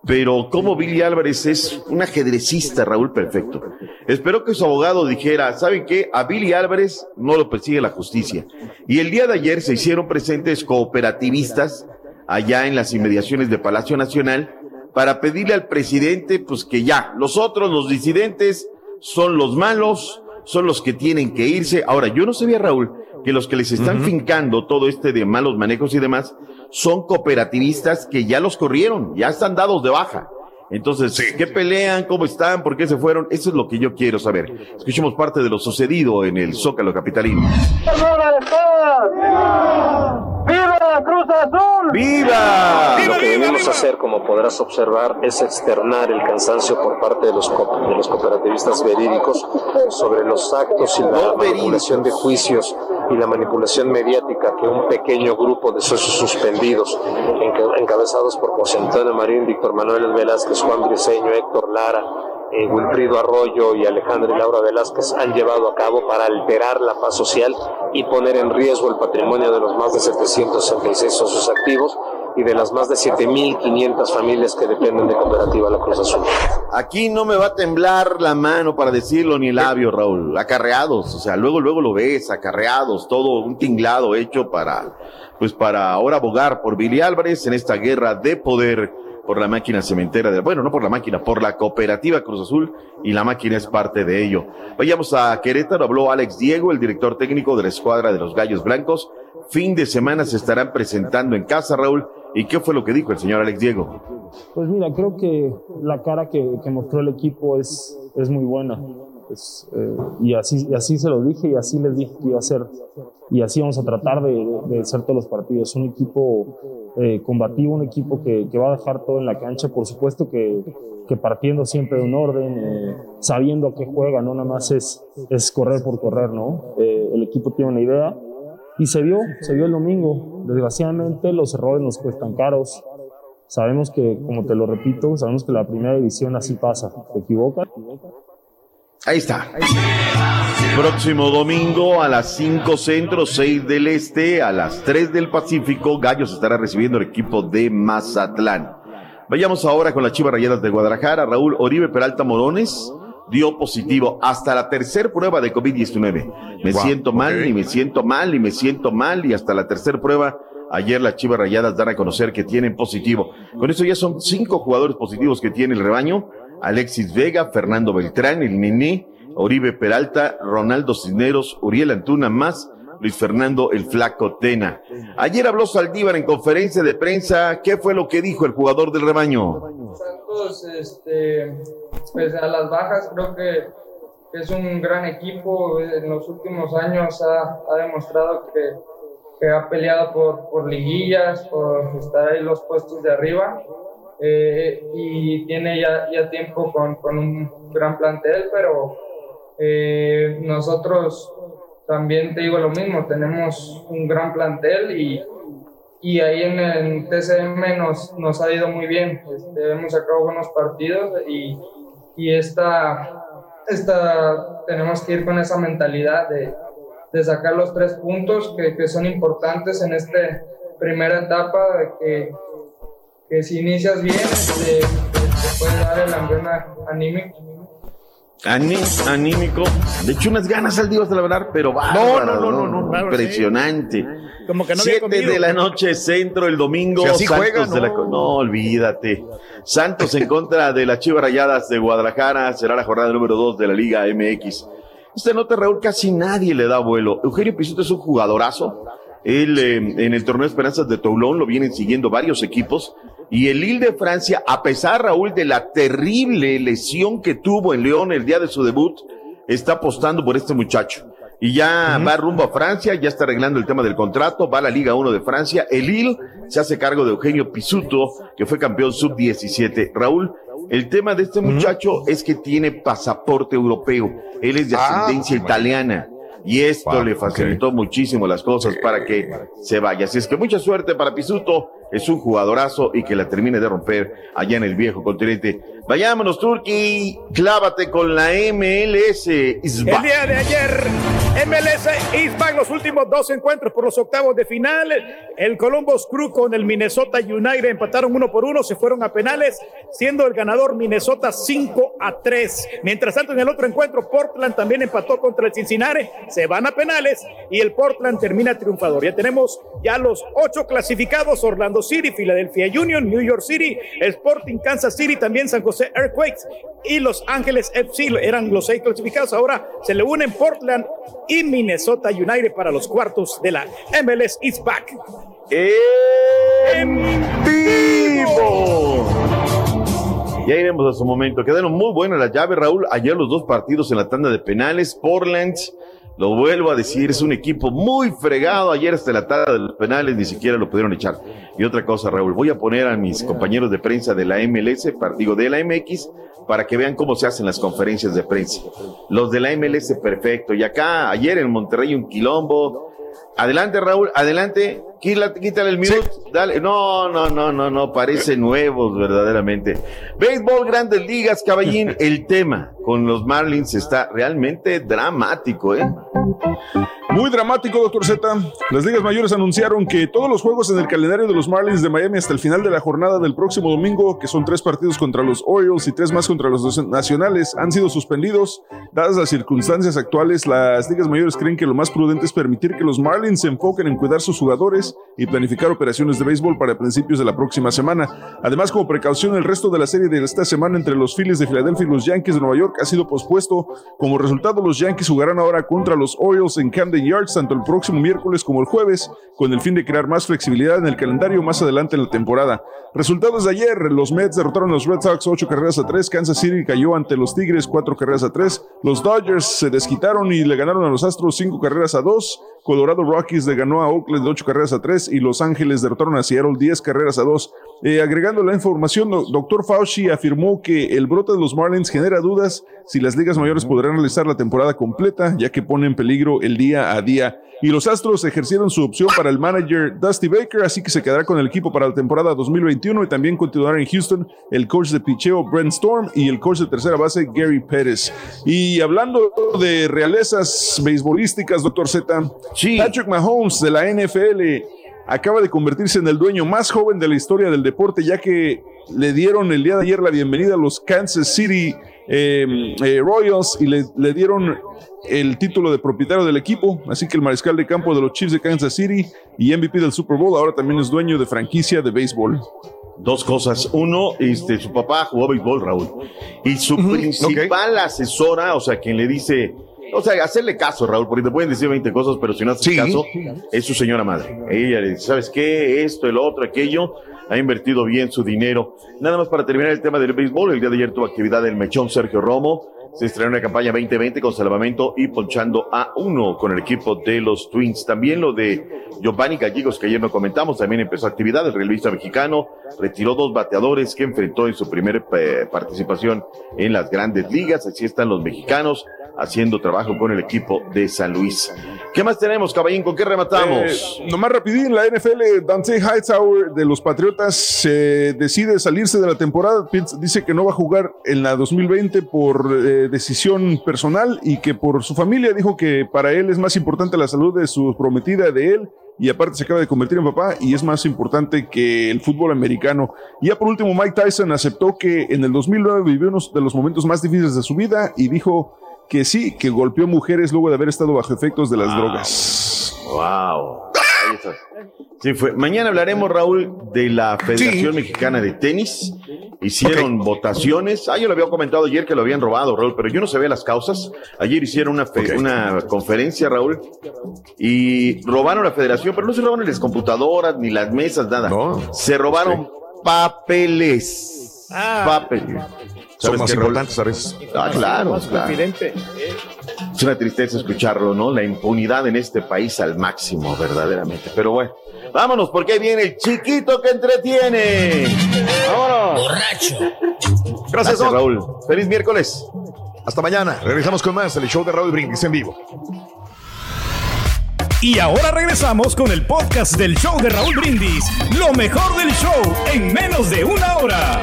Pero como Billy Álvarez es un ajedrecista, Raúl, perfecto. Espero que su abogado dijera, ¿saben qué? A Billy Álvarez no lo persigue la justicia. Y el día de ayer se hicieron presentes cooperativistas allá en las inmediaciones de Palacio Nacional para pedirle al presidente, pues que ya, los otros, los disidentes, son los malos, son los que tienen que irse. Ahora, yo no sabía, Raúl, que los que les están fincando todo este de malos manejos y demás son cooperativistas que ya los corrieron, ya están dados de baja. Entonces, ¿qué pelean? ¿Cómo están? ¿Por qué se fueron? Eso es lo que yo quiero saber. Escuchemos parte de lo sucedido en el Zócalo Capitalino. ¡Viva ¡Viva Cruz Azul! ¡Viva! Lo que debemos hacer, como podrás observar, es externar el cansancio por parte de los, co- de los cooperativistas verídicos sobre los actos y la manipulación de juicios y la manipulación mediática que un pequeño grupo de socios suspendidos, enca- encabezados por José Antonio Marín, Víctor Manuel Velázquez, Juan Briceño, Héctor Lara, eh, Wilfrido Arroyo y Alejandra y Laura Velázquez han llevado a cabo para alterar la paz social y poner en riesgo el patrimonio de los más de 766 socios activos y de las más de 7.500 familias que dependen de Cooperativa La Cruz Azul. Aquí no me va a temblar la mano para decirlo ni el labio, Raúl. Acarreados, o sea, luego, luego lo ves, acarreados, todo un tinglado hecho para, pues para ahora abogar por Billy Álvarez en esta guerra de poder por la máquina cementera de, bueno, no por la máquina, por la cooperativa Cruz Azul y la máquina es parte de ello. Vayamos a Querétaro, habló Alex Diego, el director técnico de la escuadra de los Gallos Blancos. Fin de semana se estarán presentando en casa, Raúl. ¿Y qué fue lo que dijo el señor Alex Diego? Pues mira, creo que la cara que, mostró el equipo es, es muy buena. Eh, y, así, y así se lo dije y así les dije que iba a ser. Y así vamos a tratar de, de hacer todos los partidos. Un equipo eh, combativo, un equipo que, que va a dejar todo en la cancha. Por supuesto que, que partiendo siempre de un orden, eh, sabiendo a qué juega, no nada más es, es correr por correr, ¿no? Eh, el equipo tiene una idea y se vio, se vio el domingo. Desgraciadamente los errores nos cuestan caros. Sabemos que, como te lo repito, sabemos que la primera división así pasa. Te equivocas. Ahí está. Próximo domingo a las 5 centro, 6 del este, a las 3 del Pacífico, Gallos estará recibiendo el equipo de Mazatlán. Vayamos ahora con las Chivas Rayadas de Guadalajara. Raúl Oribe Peralta Morones dio positivo hasta la tercera prueba de COVID-19. Me Wow, siento mal y me siento mal y me siento mal y hasta la tercera prueba. Ayer las Chivas Rayadas dan a conocer que tienen positivo. Con eso ya son cinco jugadores positivos que tiene el rebaño. Alexis Vega, Fernando Beltrán, el Nené, Oribe Peralta, Ronaldo Cisneros, Uriel Antuna más, Luis Fernando el Flaco Tena. Ayer habló Saldívar en conferencia de prensa. ¿Qué fue lo que dijo el jugador del rebaño? Santos, este, pues a las bajas, creo que, es un gran equipo. En los últimos años ha, demostrado que, ha peleado por, por liguillas, por estar ahí los puestos de arriba. Eh, y tiene ya, ya tiempo con, con un gran plantel, pero eh, nosotros también te digo lo mismo, tenemos un gran plantel y, y ahí en el TCM nos, nos ha ido muy bien. Este, hemos sacado buenos partidos y, y esta, esta, tenemos que ir con esa mentalidad de, de sacar los tres puntos que, que son importantes en esta primera etapa, de que, que si inicias bien, este, te puede dar el ambiente anímico. Anímico. De hecho, unas ganas al Dios de la verdad, pero va. No, no, no, no, no, Impresionante. Como que no había Siete de la noche, centro, el domingo. Si así Santos juega, de la- no. no, olvídate. Santos en contra de las Chivas Rayadas de Guadalajara. Será la jornada número 2 de la Liga MX. Esta nota, Raúl, casi nadie le da vuelo. Eugenio Pisuto es un jugadorazo. Él eh, en el torneo de Esperanzas de Toulon lo vienen siguiendo varios equipos. Y el Lille de Francia, a pesar, Raúl, de la terrible lesión que tuvo en León el día de su debut, está apostando por este muchacho. Y ya va rumbo a Francia, ya está arreglando el tema del contrato, va a la Liga 1 de Francia. El Lille se hace cargo de Eugenio Pisuto, que fue campeón sub-17. Raúl, el tema de este muchacho es que tiene pasaporte europeo. Él es de Ah, ascendencia italiana. Y esto Wow, le facilitó muchísimo las cosas para que se vaya. Así es que mucha suerte para Pisuto. Es un jugadorazo y que la termine de romper allá en el viejo continente. Vayámonos, Turki. Clávate con la MLS. El día de ayer, MLS Eastbank, los últimos dos encuentros por los octavos de final. El Columbus Crew con el Minnesota United empataron uno por uno, se fueron a penales, siendo el ganador Minnesota 5 a 3. Mientras tanto, en el otro encuentro, Portland también empató contra el Cincinnati, se van a penales y el Portland termina triunfador. Ya tenemos ya los ocho clasificados: Orlando City, Philadelphia Union, New York City, Sporting Kansas City, también San José Earthquakes y Los Ángeles FC eran los seis clasificados. Ahora se le unen Portland y Minnesota United para los cuartos de la MLS East Back. ¡En vivo! Ya iremos a su momento. Quedaron muy buenas las llaves, Raúl. Ayer los dos partidos en la tanda de penales. Portland Lo vuelvo a decir, es un equipo muy fregado. Ayer hasta la tarde de los penales ni siquiera lo pudieron echar. Y otra cosa, Raúl, voy a poner a mis compañeros de prensa de la MLS, digo, de la MX, para que vean cómo se hacen las conferencias de prensa. Los de la MLS, perfecto. Y acá, ayer en Monterrey, un quilombo. Adelante, Raúl, adelante. Quítale, el mute. Dale. No, no, no, no, no. Parece nuevos, verdaderamente. Béisbol, grandes ligas, caballín. El tema con los Marlins está realmente dramático, ¿eh? Muy dramático, doctor Z. Las ligas mayores anunciaron que todos los juegos en el calendario de los Marlins de Miami hasta el final de la jornada del próximo domingo, que son tres partidos contra los Orioles y tres más contra los nacionales, han sido suspendidos. Dadas las circunstancias actuales, las ligas mayores creen que lo más prudente es permitir que los Marlins se enfoquen en cuidar sus jugadores y planificar operaciones de béisbol para principios de la próxima semana. Además, como precaución, el resto de la serie de esta semana entre los Phillies de Filadelfia y los Yankees de Nueva York ha sido pospuesto. Como resultado, los Yankees jugarán ahora contra los Orioles en Camden Yards tanto el próximo miércoles como el jueves, con el fin de crear más flexibilidad en el calendario más adelante en la temporada. Resultados de ayer, los Mets derrotaron a los Red Sox 8 carreras a 3, Kansas City cayó ante los Tigres 4 carreras a 3, los Dodgers se desquitaron y le ganaron a los Astros 5 carreras a 2, Colorado Rockies le ganó a Oakland 8 carreras a 3 y Los Ángeles derrotaron a Seattle 10 carreras a 2. Eh, agregando la información, doctor Fauci afirmó que el brote de los Marlins genera dudas si las ligas mayores podrán realizar la temporada completa, ya que pone en peligro el día a día. Y los Astros ejercieron su opción para el manager Dusty Baker, así que se quedará con el equipo para la temporada 2021 y también continuará en Houston el coach de picheo Brent Storm y el coach de tercera base Gary Pérez. Y hablando de realezas beisbolísticas, doctor Z, Patrick Mahomes de la NFL acaba de convertirse en el dueño más joven de la historia del deporte, ya que le dieron el día de ayer la bienvenida a los Kansas City em, eh, Royals y le, le, dieron el título de propietario del equipo. Así que el mariscal de campo de los Chiefs de Kansas City y MVP del Super Bowl ahora también es dueño de franquicia de béisbol. Dos cosas. Uno, este, su papá jugó béisbol, Raúl. Y su principal asesora, o sea, quien le dice, o sea, hacerle caso, Raúl, porque te pueden decir 20 cosas, pero si no haces caso, es su señora madre. Ella le dice, ¿sabes qué? Esto, el otro, aquello. Ha invertido bien su dinero. Nada más para terminar el tema del béisbol. El día de ayer tuvo actividad el mechón Sergio Romo. Se estrenó una campaña 2020 con salvamento y ponchando a uno con el equipo de los Twins. También lo de Giovanni Gallegos, que ayer no comentamos, también empezó actividad. El relevista mexicano retiró dos bateadores que enfrentó en su primera eh, participación en las grandes ligas. Así están los mexicanos haciendo trabajo con el equipo de San Luis. ¿Qué más tenemos, caballín? ¿Con qué rematamos? Eh, nomás rapidín, la NFL, Dante Hightower de los Patriotas se decide salirse de la temporada. Dice que no va a jugar en la 2020 por eh, decisión personal y que por su familia dijo que para él es más importante la salud de su prometida, de él, y aparte se acaba de convertir en papá y es más importante que el fútbol americano. Y ya por último, Mike Tyson aceptó que en el 2009 vivió uno de los momentos más difíciles de su vida y dijo que sí, que golpeó mujeres luego de haber estado bajo efectos de las drogas. Wow. Sí, fue. Mañana hablaremos, Raúl, de la Federación Mexicana de Tenis. Hicieron votaciones. Ah, yo lo había comentado ayer que lo habían robado, Raúl, pero yo no sabía las causas. Ayer hicieron una, una conferencia, Raúl, y robaron la federación, pero no se robaron las computadoras, ni las mesas, nada. Se robaron papeles. Ah. Papeles. Son más importantes a veces. Ah, claro, claro. Es una tristeza escucharlo, ¿no? La impunidad en este país al máximo, verdaderamente. Pero bueno, vámonos, porque ahí viene el chiquito que entretiene. Vámonos. Borracho. Gracias, Gracias Raúl. Feliz miércoles. Hasta mañana. Regresamos con más el show de Raúl Brindis en vivo. Y ahora regresamos con el podcast del show de Raúl Brindis. Lo mejor del show en menos de una hora.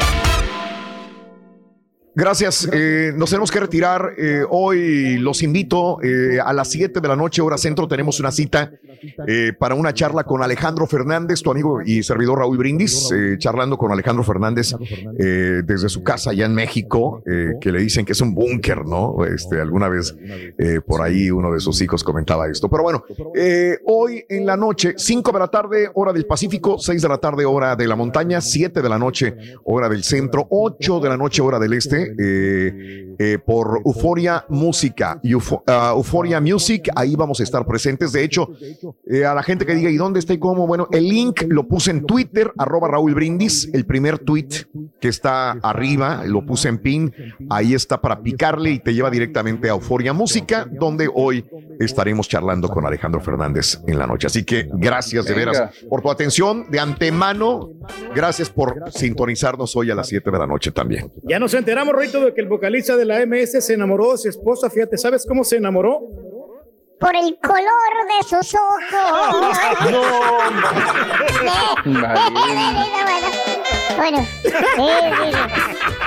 Gracias. Eh, nos tenemos que retirar. Eh, hoy los invito eh, a las 7 de la noche, hora centro. Tenemos una cita para una charla con Alejandro Fernández, tu amigo y servidor Raúl Brindis, charlando con Alejandro Fernández desde su casa allá en México, que le dicen que es un búnker, ¿no? Este, alguna vez por ahí uno de sus hijos comentaba esto. Pero bueno, hoy en la noche, 5 de la tarde, hora del Pacífico, 6 de la tarde, hora de la montaña, 7 de la noche, hora del centro, 8 de la noche, hora del este eh, eh, por Euforia Música, uh, Euforia Music, ahí vamos a estar presentes. De hecho, eh, a la gente que diga, ¿y dónde está y cómo? Bueno, el link lo puse en Twitter, arroba Raúl Brindis, el primer tweet que está arriba, lo puse en pin, ahí está para picarle y te lleva directamente a Euforia Música, donde hoy estaremos charlando con Alejandro Fernández en la noche. Así que gracias de veras por tu atención de antemano. Gracias por sintonizarnos hoy a las 7 de la noche también. Ya nos enteramos, Rito, de que el vocalista de la MS se enamoró de su esposa. Fíjate, ¿sabes cómo se enamoró? Por el color de sus ojos. Bueno, sí, sí, sí.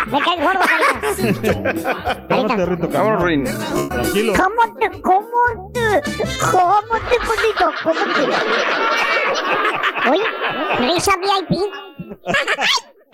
Me caes gordo, Carita. Cálmate, Rito, Vámonos, Rin. Tranquilo. ¿Cómo te, cómo te, cómo te, bonito, cómo te? Oye, risa VIP.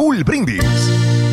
Raúl Brindis.